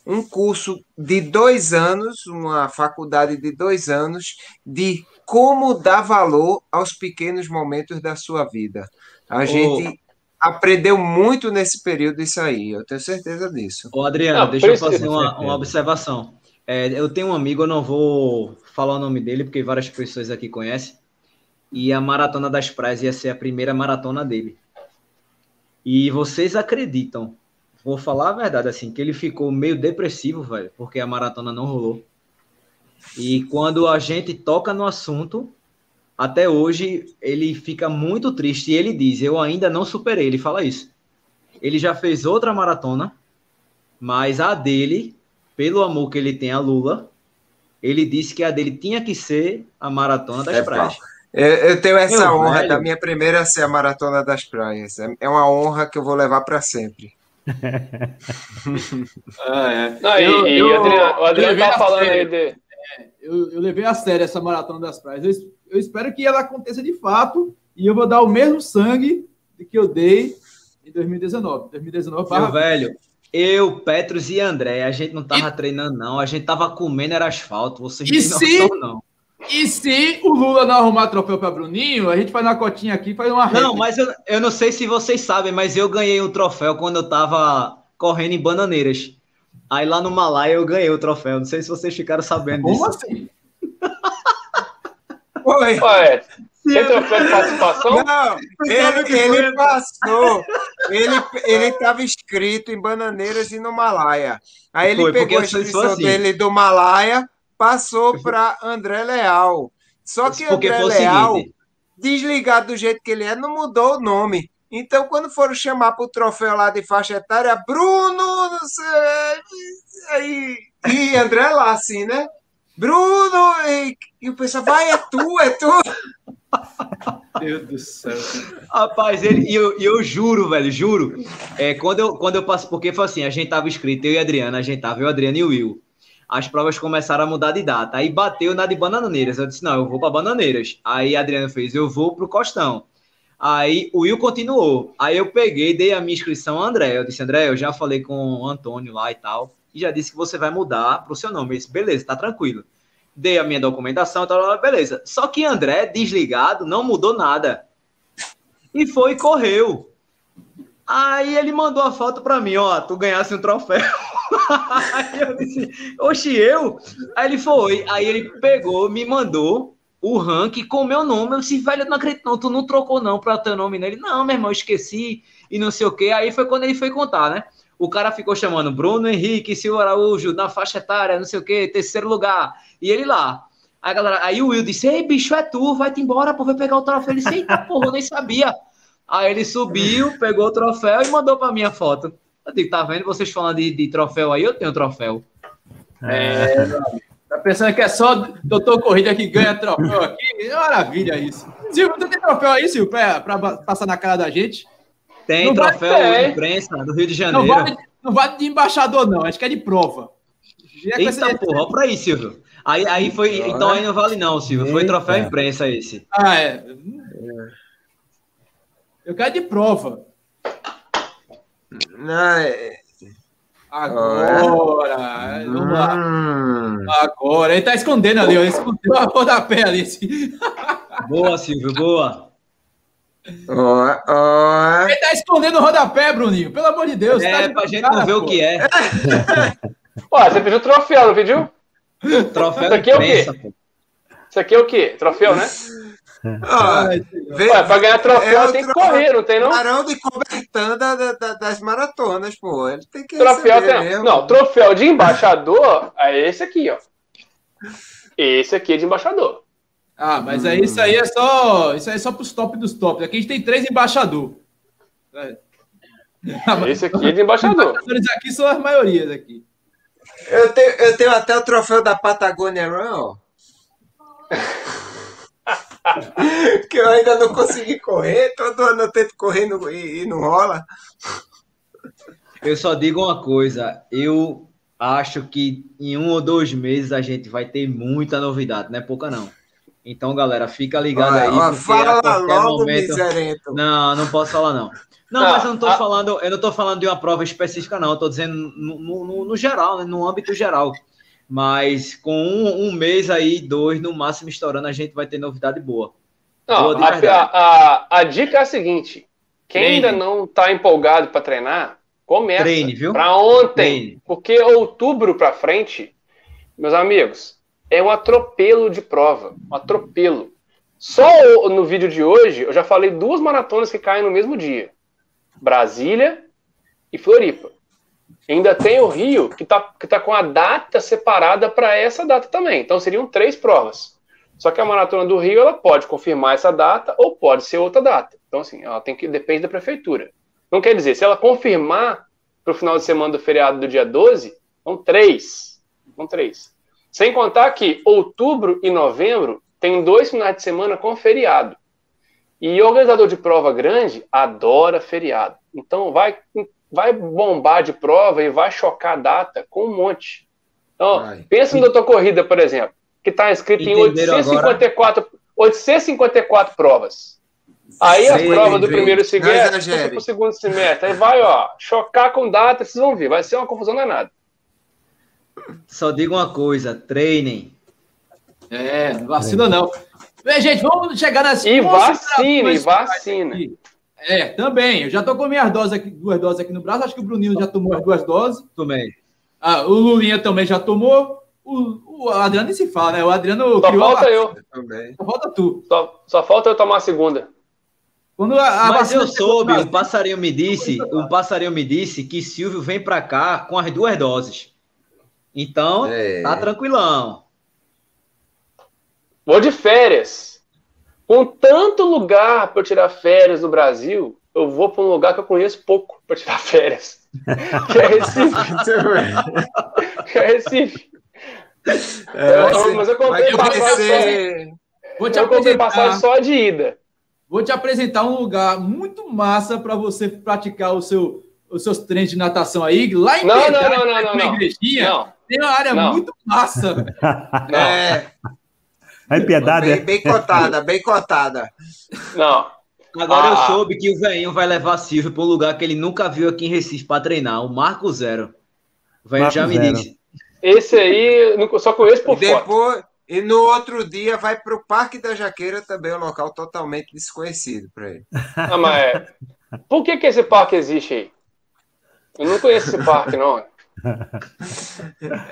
um curso de dois anos, uma faculdade de dois anos, de como dar valor aos pequenos momentos da sua vida. A gente aprendeu muito nesse período isso aí, eu tenho certeza disso. Ô, Adriano, Não, deixa eu fazer uma, uma observação. É, eu tenho um amigo, eu não vou falar o nome dele, porque várias pessoas aqui conhecem. E a Maratona das Praias ia ser a primeira maratona dele. E vocês acreditam, vou falar a verdade, assim, que ele ficou meio depressivo, velho, porque a maratona não rolou. E quando a gente toca no assunto, até hoje ele fica muito triste. E ele diz: Eu ainda não superei. Ele fala isso. Ele já fez outra maratona, mas a dele, pelo amor que ele tem a Lula, ele disse que a dele tinha que ser a maratona das É, praias. Eu, eu tenho essa Meu honra velho. da minha primeira ser a Maratona das Praias. É- É uma honra que eu vou levar para sempre. Ah, é. Não, e, Eu- e eu- o Adriano, o Adriano levei tá a falando sério. aí de. eu, eu levei a sério essa maratona das praias. Eu, eu espero que ela aconteça de fato e eu vou dar o mesmo sangue de que eu dei em 2019. 2019 Meu velho, eu, Petros e André, a gente não tava treinando, não. A gente tava comendo era asfalto. Vocês não E se- noção, não. E se o Lula não arrumar troféu para Bruninho, a gente faz uma cotinha aqui e faz uma Não, réplica. mas eu, eu não sei se vocês sabem, mas eu ganhei um troféu quando eu tava correndo em Bananeiras. Aí lá no Malaya eu ganhei o troféu. Não sei se vocês ficaram sabendo Como disso. assim? Oi! Ué, tem troféu de participação? Não, ele, ele passou. Ele ele estava inscrito em Bananeiras e no Malaya. Aí ele Foi, pegou a inscrição assim. dele do Malaya, passou para André Leal. Só que Porque André o Leal, seguinte. desligado do jeito que ele é, não mudou o nome. Então, quando foram chamar para o troféu lá de faixa etária, Bruno, não sei. Aí, e André lá, assim, né? Bruno, e, e o pessoal, vai, é tu, é tu. Meu Deus do céu. Rapaz, ele, e eu, e eu juro, velho, juro. É, quando, eu, quando eu passo, porque foi assim, a gente tava inscrito, eu e a Adriana, a gente tava, eu, Adriana e o Will. As provas começaram a mudar de data. Aí bateu na de Bananeiras. Eu disse, não, eu vou para Bananeiras. Aí a Adriana fez, eu vou pro Costão. Aí o Will continuou. Aí eu peguei, dei a minha inscrição a André. Eu disse, André, eu já falei com o Antônio lá e tal. E já disse que você vai mudar pro seu nome. Eu disse, beleza, tá tranquilo. Dei a minha documentação tal, beleza. Só que André, desligado, não mudou nada. E foi e correu. Aí ele mandou a foto pra mim, ó, tu ganhasse um troféu. Aí eu disse, eu? Aí ele foi. Aí ele pegou, me mandou o ranking com o meu nome. Eu disse, velho, eu não acredito não, tu não trocou não pra teu nome nele. Não, meu irmão, esqueci e não sei o quê. Aí foi quando ele foi contar, né? O cara ficou chamando Bruno Henrique, Silvio Araújo, na faixa etária, não sei o quê, terceiro lugar. E ele lá. Aí, galera, aí o Will disse, ei, bicho, é tu, vai-te embora, pô, vai pegar o troféu. Ele disse, eita, porra, eu nem sabia. Aí ele subiu, pegou o troféu e mandou pra minha foto. Eu digo, tá vendo vocês falando de, de troféu aí? Eu tenho troféu. É, tá pensando que é só doutor Corrida que ganha troféu aqui? É maravilha isso. Silvio, tu tem troféu aí, Silvio, pra, pra passar na cara da gente? Tem Não troféu ter. de imprensa do Rio de Não Janeiro. vale, não vale de embaixador, não. Acho que é de prova. Esse- Eita porra, olha pra aí, Silvio. Aí, aí foi. Então aí não vale, não, Silvio. Foi Eita. troféu imprensa esse. Ah, é. Eu quero de prova. Não, é- Agora. Vamos lá. Hum. Agora. Ele tá escondendo ali, ó. Ele escondeu a rodapé ali. Boa, Silvio, boa. Ele tá escondendo o rodapé, Bruninho. Pelo amor de Deus. É, tá pra gente não ver o que é. Ó, você pediu troféu, não pediu? Troféu Isso aqui é o quê? pô. Isso aqui é o quê? Troféu, né? Ó, vê- Ué, pra ganhar troféu É tem que correr, não tem não? Barão de cobertão da- da- da- das maratonas, pô. Ele tem que Troféu tem. mesmo. Não, troféu de embaixador é esse aqui, ó. Esse aqui é de embaixador. Ah, mas aí isso aí é só. Isso aí é só pros top dos tops. Aqui a gente tem três embaixador. É. Esse aqui é de embaixador. Embaixadores aqui são as maiorias aqui. Eu tenho, eu tenho até o troféu da Patagônia Run, ó. que eu ainda não consegui correr. Todo ano eu tento correr no- e, e não rola. Eu só digo uma coisa. Eu acho que em um ou dois meses a gente vai ter muita novidade, não é pouca não. Então, galera, fica ligado Olha, aí. fala logo, momento... miserento. Não, não posso falar não. Não, Ah, mas eu não tô ah. falando, eu não tô falando de uma prova específica, não. Eu tô dizendo no, no- no geral, né, no âmbito geral. Mas com um, um mês aí, dois, no máximo estourando, a gente vai ter novidade boa. Não, Boa a, a- a- dica é a seguinte: quem Treine. ainda não está empolgado para treinar, começa. Treine, viu? Para ontem. Treine. Porque outubro para frente, meus amigos, é um atropelo de prova. Um atropelo. Só no vídeo de hoje, eu já falei duas maratonas que caem no mesmo dia: Brasília e Floripa. Ainda tem o Rio, que está que tá com a data separada para essa data também. Então seriam três provas. Só que a maratona do Rio ela pode confirmar essa data ou pode ser outra data. Então, assim, ela tem que depende da prefeitura. Não quer dizer, se ela confirmar para o final de semana do feriado do dia 12, são três. São três. Sem contar que outubro e novembro tem dois finais de semana com feriado. E o organizador de prova grande adora feriado. Então vai, vai bombar de prova e vai chocar a data com um monte. Então, Vai. pensa no Doutor Corrida, por exemplo, que está inscrito em Entenderam 854, 854 provas. Aí as Sei, provas do vem. primeiro semestre, para o segundo semestre. Aí vai, ó, chocar com data, vocês vão ver. Vai ser uma confusão danada. Só digo uma coisa, treinem. É, não vacila não. Bem, gente, vamos chegar nas E vacina, e vacina. aqui. É, também. Eu já tô com minhas doses aqui, duas doses aqui no braço. Acho que o Bruninho já tomou as duas doses. Também. Ah, o Lulinha também já tomou. O, o Adriano nem se fala, né? O Adriano Só falta eu. Também. só falta tu. Só, só falta eu tomar a segunda. Quando a, a Mas vacina eu soube, um passarinho me disse, um passarinho me disse que Silvio vem pra cá com as duas doses. Então, É. tá tranquilão. Vou de férias. Com tanto lugar para eu tirar férias no Brasil, eu vou para um lugar que eu conheço pouco para tirar férias. Que é Recife. Que é Recife. É, Eu- ser- mas eu comprei vai passagem. Vou te Eu comprei passagem só de ida. vou te apresentar um lugar muito massa para você praticar o seu, os seus treinos de natação aí. Lá em Não, não, Piedade, não, não, não, uma não. igrejinha, Não, tem uma área Não. muito massa. não, É, A impiedade bem, é. bem cotada, bem cotada. não. Agora eu Ah. soube que o velhinho vai levar Silvio para um lugar que ele nunca viu aqui em Recife para treinar, o Marco Zero. O velhinho Marco já me Zero. disse. Esse aí eu só conheço por foto. depois, e no outro dia vai para o Parque da Jaqueira, também um local totalmente desconhecido para ele. Ah, mas é. Por que, que esse parque existe aí? Eu não conheço esse parque, não.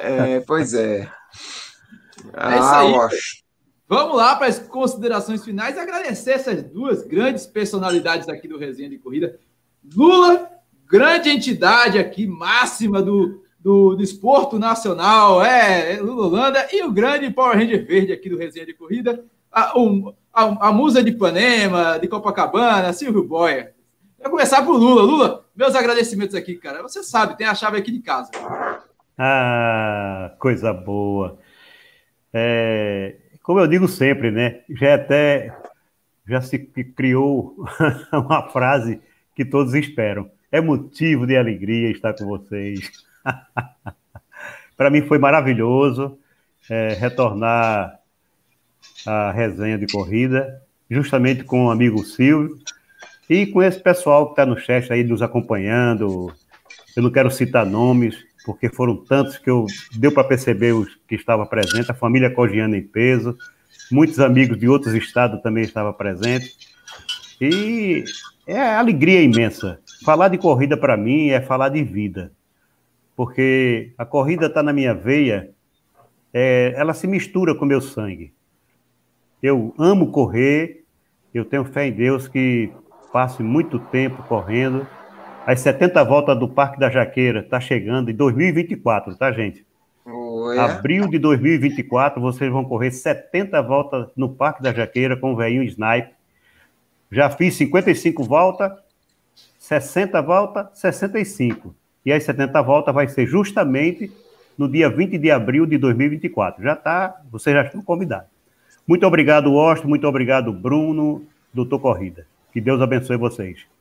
É, pois é. É isso Ah, aí. Vamos lá para as considerações finais agradecer essas duas grandes personalidades aqui do Resenha de Corrida. Lula, grande entidade aqui, máxima do, do, do esporto nacional, é, é Lula Holanda, e o grande Power Ranger Verde aqui do Resenha de Corrida, a, um- a, a musa de Ipanema, de Copacabana, Silvio Boia. Vou começar por Lula. Lula, meus agradecimentos aqui, cara. Você sabe, tem a chave aqui de casa. Ah, coisa boa. É, como eu digo sempre, né? Já é até já se criou uma frase que todos esperam. É motivo de alegria estar com vocês. Para mim foi maravilhoso é, retornar à resenha de corrida, justamente com o amigo Silvio e com esse pessoal que está no chat aí nos acompanhando. Eu não quero citar nomes, porque foram tantos que eu deu para perceber os que estavam presentes, a família Cogiana em peso, muitos amigos de outros estados também estavam presentes. E é alegria imensa. Falar de corrida para mim é falar de vida, porque a corrida está na minha veia, é, ela se mistura com meu sangue. Eu amo correr, eu tenho fé em Deus que passe muito tempo correndo. As 70 voltas do Parque da Jaqueira está chegando em 2024, tá, gente? Oi. Abril de 2024, vocês vão correr 70 voltas no Parque da Jaqueira com o velhinho Snipe. Já fiz 55 voltas, 60 voltas, 65. E as 70 voltas vai ser justamente no dia 20 de abril de 2024. Já tá, vocês já estão convidados. Muito obrigado, Austin, muito obrigado, Bruno, doutor Corrida. Que Deus abençoe vocês.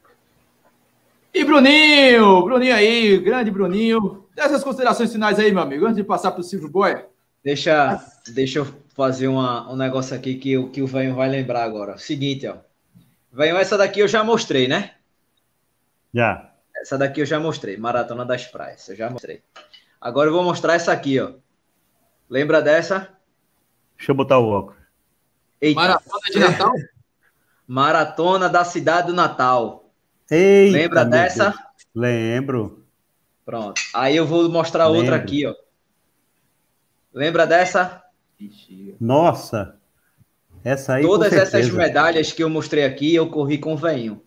E Bruninho, Bruninho aí, grande Bruninho. Dessas considerações finais aí, meu amigo, antes de passar para o Silvio Boy. Deixa, deixa eu fazer uma, um negócio aqui que, o- que o Venho vai lembrar agora. Seguinte, ó. Venho, essa daqui eu já mostrei, né? Já. Essa daqui eu já mostrei, Maratona das Praias, eu já mostrei. Agora eu vou mostrar essa aqui, ó. Lembra dessa? Deixa eu botar o óculos. Eita, Maratona de Natal. Maratona da Cidade do Natal. Eita, Lembra dessa? Deus. Lembro. Pronto. Aí eu vou mostrar outra Lembro. aqui, ó. Lembra dessa? Nossa. Essa aí. Todas com essas certeza. medalhas que eu mostrei aqui, eu corri com o Veinho.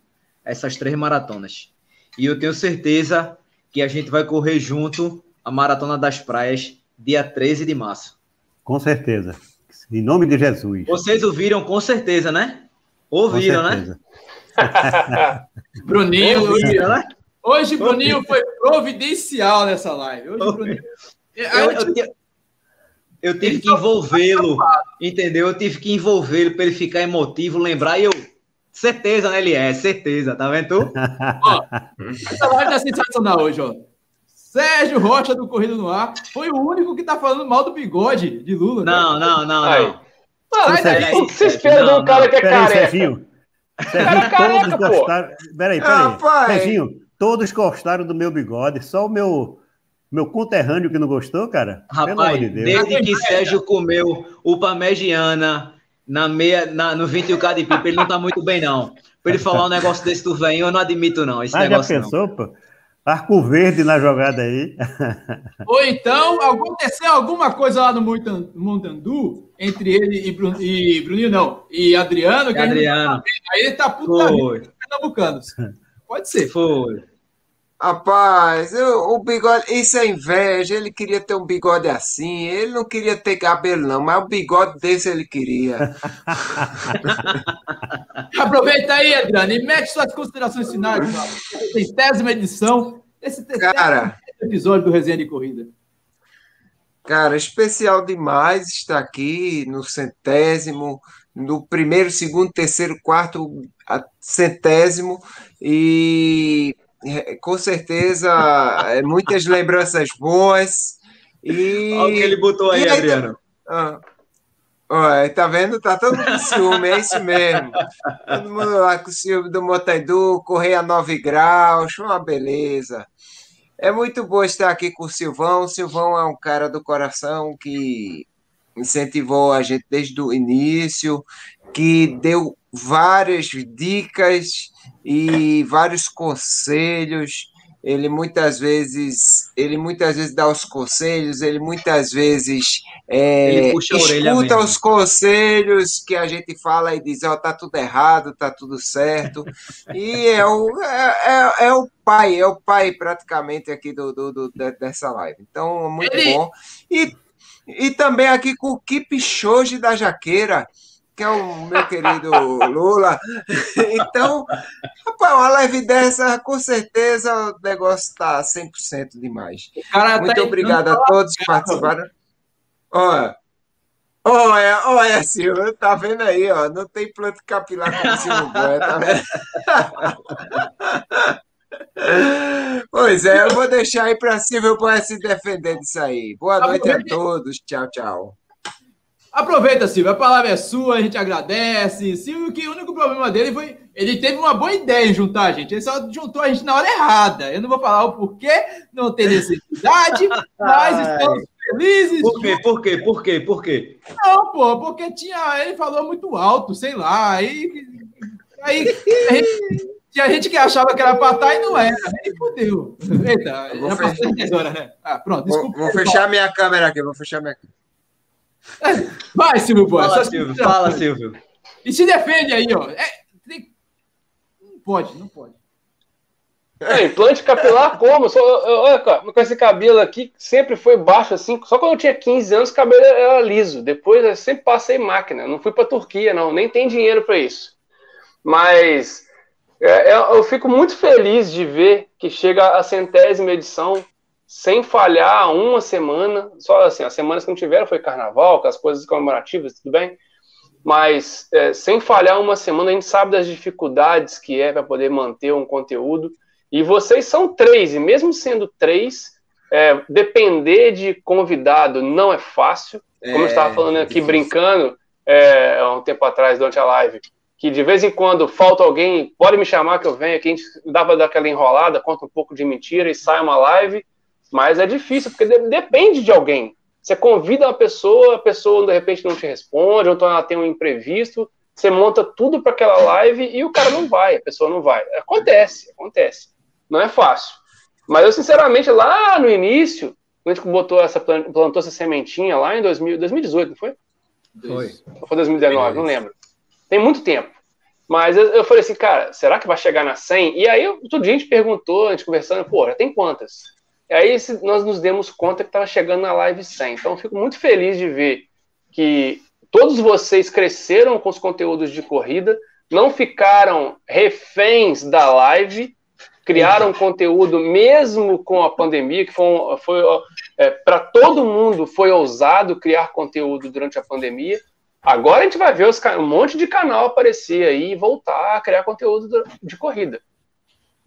Essas três maratonas. E eu tenho certeza que a gente vai correr junto a Maratona das Praias, dia 13 de março. Com certeza. Em nome de Jesus. Vocês ouviram com certeza, né? Com Ouviram, né? Bruninho, hoje, né? hoje Bruninho foi providencial nessa live. Hoje Bruninho. Eu, eu te- eu tive que envolvê-lo, entendeu? Eu tive que envolvê-lo para ele ficar emotivo, lembrar, e eu. Certeza, né? Ele é, certeza, tá vendo? tu? Essa live tá sensacional hoje, ó. Sérgio Rocha do Corrida no Ar foi o único que tá falando mal do bigode de Lula. né? Não, não, não, Aí. não. Sai Sério, daí. O que você espera de um Não, cara que é careca? Serginho. Serginho, Cara careca, pô. gostaram. Peraí, peraí. Rapaz. Serginho, todos gostaram do meu bigode. Só o meu, meu conterrâneo que não gostou, cara. Pelo amor Rapaz, de Deus. desde que Sérgio comeu o Pamegiana na meia, na, no 21K de pipa, ele não tá muito bem, não. Pra ele falar um negócio desse do venho, eu não admito, não. Esse Ah, já negócio não. pensou, pô? Arco verde na jogada aí. Ou então aconteceu alguma coisa lá no Montan- Montandu entre ele e, Bru- e Bruninho, não, e Adriano, que Adriano, aí ele tá puto da vida foi, pernambucanos. Pode ser. foi. Rapaz, eu- o bigode, isso é inveja. Ele queria ter um bigode assim. Ele não queria ter cabelo, não, mas um bigode desse ele queria. Aproveita aí, Adriano, e mete suas considerações finais. Centésima edição, esse Cara, episódio do Resenha de Corrida. cara, especial demais estar aqui no centésimo, no primeiro, segundo, terceiro, quarto, centésimo. E com certeza é, muitas lembranças boas. E Olha o que ele botou aí, aí, Adriano. Ah. Olha, tá vendo? Tá todo mundo com ciúme, é isso mesmo. Todo mundo lá com ciúme do Motaidu, correr a 9 graus, uma beleza. É muito bom estar aqui com o Silvão. O Silvão é um cara do coração que incentivou a gente desde o início, que deu várias dicas e vários conselhos. Ele muitas vezes, ele muitas vezes dá os conselhos, ele muitas vezes é, Ele escuta os conselhos que a gente fala e diz, ó, tá tudo errado, tá tudo certo. E é o, é, é- é o pai, é o pai praticamente aqui do, do- do- de- dessa live. Então, muito Ele- bom. E, e também aqui com o Kip Shoji da Jaqueira, que é o meu querido Lula. Então, rapaz, uma live dessa, com certeza o negócio tá 100% demais. Cara Muito tá obrigado a todos que participaram. Olha, olha, olha, Silvio, tá vendo aí, ó? Não tem planta capilar como Silvio Boia, tá vendo? Pois é, eu vou deixar aí para Silvio Boia se defender disso aí. Boa noite a todos. Tchau, tchau. Aproveita, Silvio, a palavra é sua, a gente agradece. Silvio, que o único problema dele foi. Ele teve uma boa ideia em juntar a gente. Ele só juntou a gente na hora errada. Eu não vou falar o porquê, não tem necessidade, mas estamos felizes. Por quê? Por quê? Por quê? Por quê? Não, pô, porque tinha. Ele falou muito alto, sei lá. Aí. Aí. a gente- tinha gente que achava que era pra estar e não era. Aí fodeu. Eita, Eu vou já passou fechar. 10 horas, né? Ah, pronto, Vou, desculpa. vou fechar minha câmera aqui, vou fechar minha câmera. Vai, Silvio Boy. Fala, suas Silvio. considerações. Fala, Silvio. E se defende aí, ó. É, tem- Não pode, não pode. É, implante capilar como? Só, olha, cara, com esse cabelo aqui, sempre foi baixo assim. Só quando eu tinha 15 anos, o cabelo era liso. Depois eu sempre passei máquina. Não fui pra Turquia, não. Nem tem dinheiro pra isso. Mas é, eu, eu fico muito feliz de ver que chega a centésima edição sem falhar uma semana. Só assim, as semanas que não tiveram foi carnaval, com as coisas comemorativas, tudo bem. Mas é, sem falhar uma semana, a gente sabe das dificuldades que é para poder manter um conteúdo. E vocês são três, e mesmo sendo três, é, depender de convidado não é fácil. Como eu estava falando aqui, difícil. brincando, é, há um tempo atrás, durante a live, que de vez em quando falta alguém, pode me chamar que eu venho aqui, a gente dava daquela enrolada, conta um pouco de mentira e sai uma live, mas é difícil, porque de- depende de alguém. Você convida uma pessoa, a pessoa de repente não te responde, ou então ela tem um imprevisto, você monta tudo para aquela live e o cara não vai, a pessoa não vai. Acontece, acontece. Não é fácil. Mas eu, sinceramente, lá no início, quando a gente botou essa, plan- plantou essa sementinha lá em 2000, 2018, não foi? Foi. Ou foi 2019, não lembro. Tem muito tempo. Mas eu, eu falei assim, cara, será que vai chegar na 100? E aí, outro dia a gente perguntou, a gente conversando, pô, já tem quantas? E aí nós nos demos conta que estava chegando na live 100. Então, eu fico muito feliz de ver que todos vocês cresceram com os conteúdos de corrida, não ficaram reféns da live, criaram conteúdo mesmo com a pandemia, que foi, foi para todo mundo foi ousado criar conteúdo durante a pandemia. Agora a gente vai ver os um monte de canal aparecer aí e voltar a criar conteúdo do- de corrida.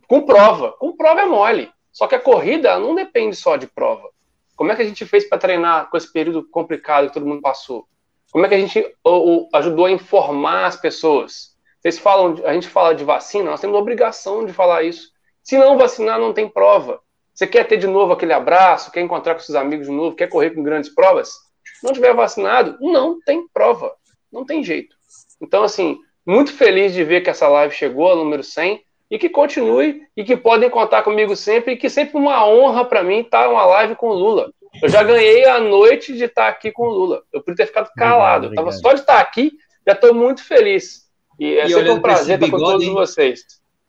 Com prova. Com prova é mole. Só que a corrida não depende só de prova. Como é que a gente fez para treinar com esse período complicado que todo mundo passou? Como é que a gente o- o- ajudou a informar as pessoas? Vocês falam, a gente fala de vacina, nós temos obrigação de falar isso. Se não vacinar, não tem prova. Você quer ter de novo aquele abraço, quer encontrar com seus amigos de novo, quer correr com grandes provas? Não tiver vacinado, não tem prova. Não tem jeito. Então, assim, muito feliz de ver que essa live chegou ao número 100 e que continue e que podem contar comigo sempre e que sempre uma honra para mim estar uma live com o Lula. Eu já ganhei a noite de estar aqui com o Lula. Eu podia ter ficado calado. Eu tava obrigado. só de estar aqui, já estou muito feliz. E é E sempre um prazer estar com todos hein? vocês.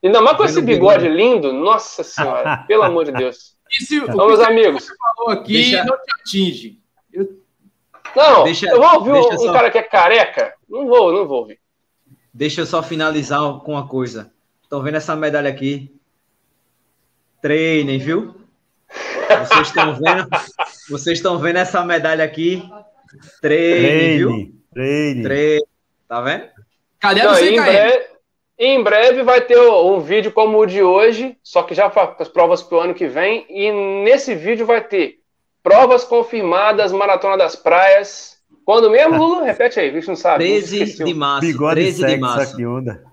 Ainda mais com esse o bigode bigode. lindo, nossa senhora, pelo amor de Deus. Então, que meus você amigos, falou aqui Deixa- não te atinge. Eu, não, Deixa- eu vou ouvir um, deixa um só- cara que é careca? Não vou, não vou ouvir. Deixa eu só finalizar com uma coisa. Estão vendo essa medalha aqui? Treinem, viu? Vocês estão vendo? Vocês estão vendo essa medalha aqui? Treinem, viu? Treine, treine. Treinem. Tá vendo? cadê Não, o e em, 100 km? breve, em breve vai ter um vídeo como o de hoje, só que já para as provas para o ano que vem. E nesse vídeo vai ter provas confirmadas, Maratona das Praias. Quando mesmo, Lula? Repete aí, bicho não sabe. 13 esqueci. de março. Bigode 13 de março. aqui, onda.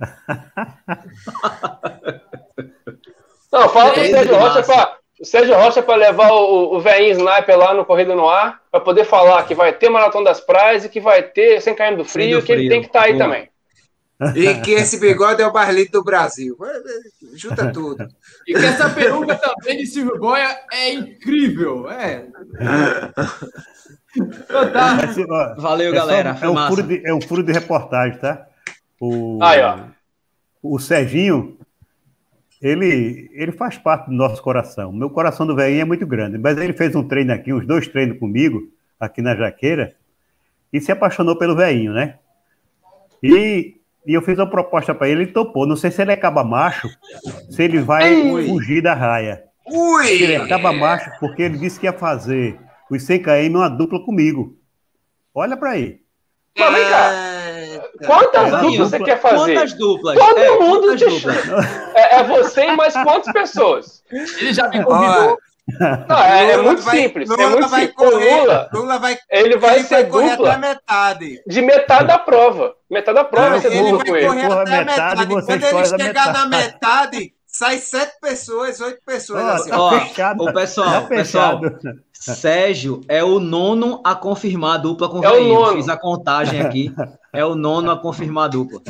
Não, fala pro 13 Sérgio Rocha para o Sérgio Rocha para levar o, o velhinho sniper lá no Corrida no Ar, para poder falar que vai ter Maratona das Praias e que vai ter Sem Cair do Frio, do que ele Frio. tem que estar aí Boa. também. E que esse bigode é o barlito do Brasil. Junta tudo. E que essa peruca também de Silvio Boia é incrível. É. Fantástico. Mas, ó, Valeu, é só- galera. É Foi um, massa. furo de, é um furo de reportagem, tá? O, Aí, ó. o Serginho, ele, ele faz parte do nosso coração. Meu coração do velhinho é muito grande, mas ele fez um treino aqui, uns dois treinos comigo, aqui na Jaqueira, e se apaixonou pelo velhinho, né? E, e eu fiz uma proposta para ele, ele topou. Não sei se ele acaba macho, se ele vai Ui. fugir da raia. Ele Ui! acaba macho porque ele disse que ia fazer os 100 km uma dupla comigo. Olha para aí. Mas vem cá, quantas É, duplas você quer fazer? Quantas duplas? Todo É, mundo te duplas? É, é você e mais quantas pessoas? Ele já me convidou. Não, é, é muito vai- simples. Lula é muito vai simples. Correr, Lula, Lula vai, ele vai ele ser correr dupla metade. de metade da prova. Metade da prova vai ser ele dupla vai com ele. correr até a metade, metade. Quando ele chegar na metade. Sai sete pessoas, oito pessoas. Ó, assim, tá ó. Fechado. o pessoal, Tá pessoal. Sérgio é o nono a confirmar a dupla com o É o nono. Fiz a contagem aqui. É o nono a confirmar a dupla.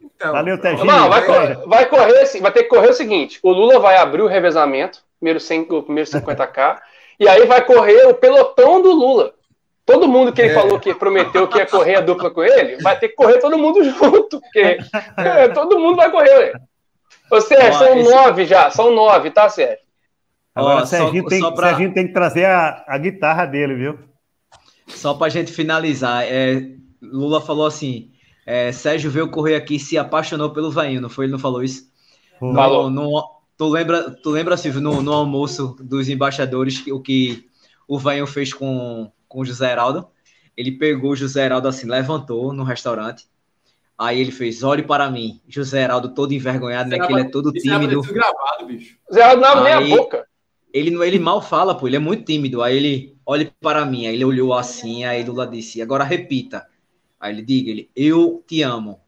Então, Valeu, Serginho. Não, vai, Olha, cor- vai correr, assim, vai ter que correr o seguinte: o Lula vai abrir o revezamento, primeiro, 100, o primeiro 50k, e aí vai correr o pelotão do Lula. Todo mundo que ele falou que prometeu que ia correr a dupla com ele, vai ter que correr todo mundo junto, porque é, todo mundo vai correr. Ô, Sérgio, Ó, são esse- nove já, são nove, tá, Sérgio? Agora Ó, o Serginho, só- tem, só pra- Serginho tem que trazer a, a guitarra dele, viu? Só para gente finalizar, é, Lula falou assim: é, Sérgio veio correr aqui e se apaixonou pelo Veinho, não foi? Ele não falou isso? Falou. No, no- tu, lembra, tu lembra, Silvio, no, no almoço dos embaixadores, que- o que o Veinho fez com, com o José Heraldo? Ele pegou o José Heraldo assim, levantou no restaurante, Aí ele fez, olhe para mim. José Heraldo todo envergonhado, né? Que ele é todo pra tímido. gravado, bicho. Zé Aldo não abre nem a boca. Ele, não- ele mal fala, pô, ele é muito tímido. Aí ele, olhe para mim. Aí ele olhou assim, aí Lula disse, agora repita. Aí ele diga, ele, eu te amo.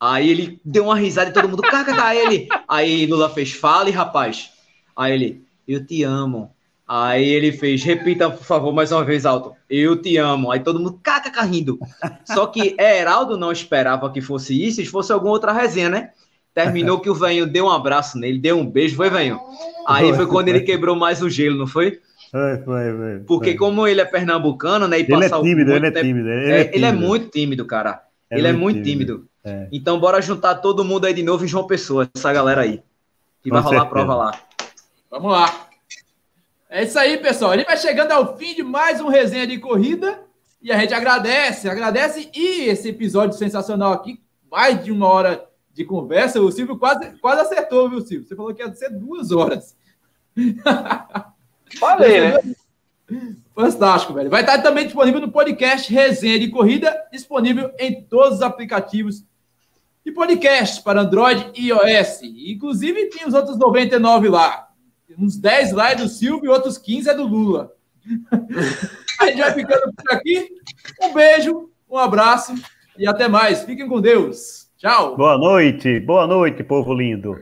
Aí ele deu uma risada e todo mundo, aí ele. Aí Lula fez, fale, rapaz. Aí ele, eu te amo. Aí ele fez, repita, por favor, mais uma vez alto. Eu te amo. Aí todo mundo, kkk, rindo. Só que Heraldo não esperava que fosse isso, e fosse alguma outra resenha, né? Terminou que o velho deu um abraço nele, deu um beijo, foi, velho? Aí foi quando ele quebrou mais o gelo, não foi? Foi, foi, foi. Porque foi. como ele é pernambucano, né? E Ele é tímido, muito ele é tímido. Ele É, é, ele é tímido. muito tímido, cara. ele é muito tímido. É. Então, bora juntar todo mundo aí de novo em João Pessoa, essa galera aí. Que Com vai rolar a certeza. prova lá. Vamos lá. É isso aí, pessoal. A gente vai chegando ao fim de mais um resenha de corrida. E a gente agradece, agradece. E esse episódio sensacional aqui, mais de uma hora de conversa. O Silvio quase, quase acertou, viu, Silvio? Você falou que ia ser duas horas. Falei, né? Fantástico, velho. Vai estar também disponível no podcast Resenha de Corrida, disponível em todos os aplicativos de podcast para Android e iOS. Inclusive, tem os outros 99 lá. Uns 10 lá é do Silvio e outros 15 é do Lula. A gente vai ficando por aqui. Um beijo, um abraço e até mais. Fiquem com Deus. Tchau. Boa noite, boa noite, povo lindo.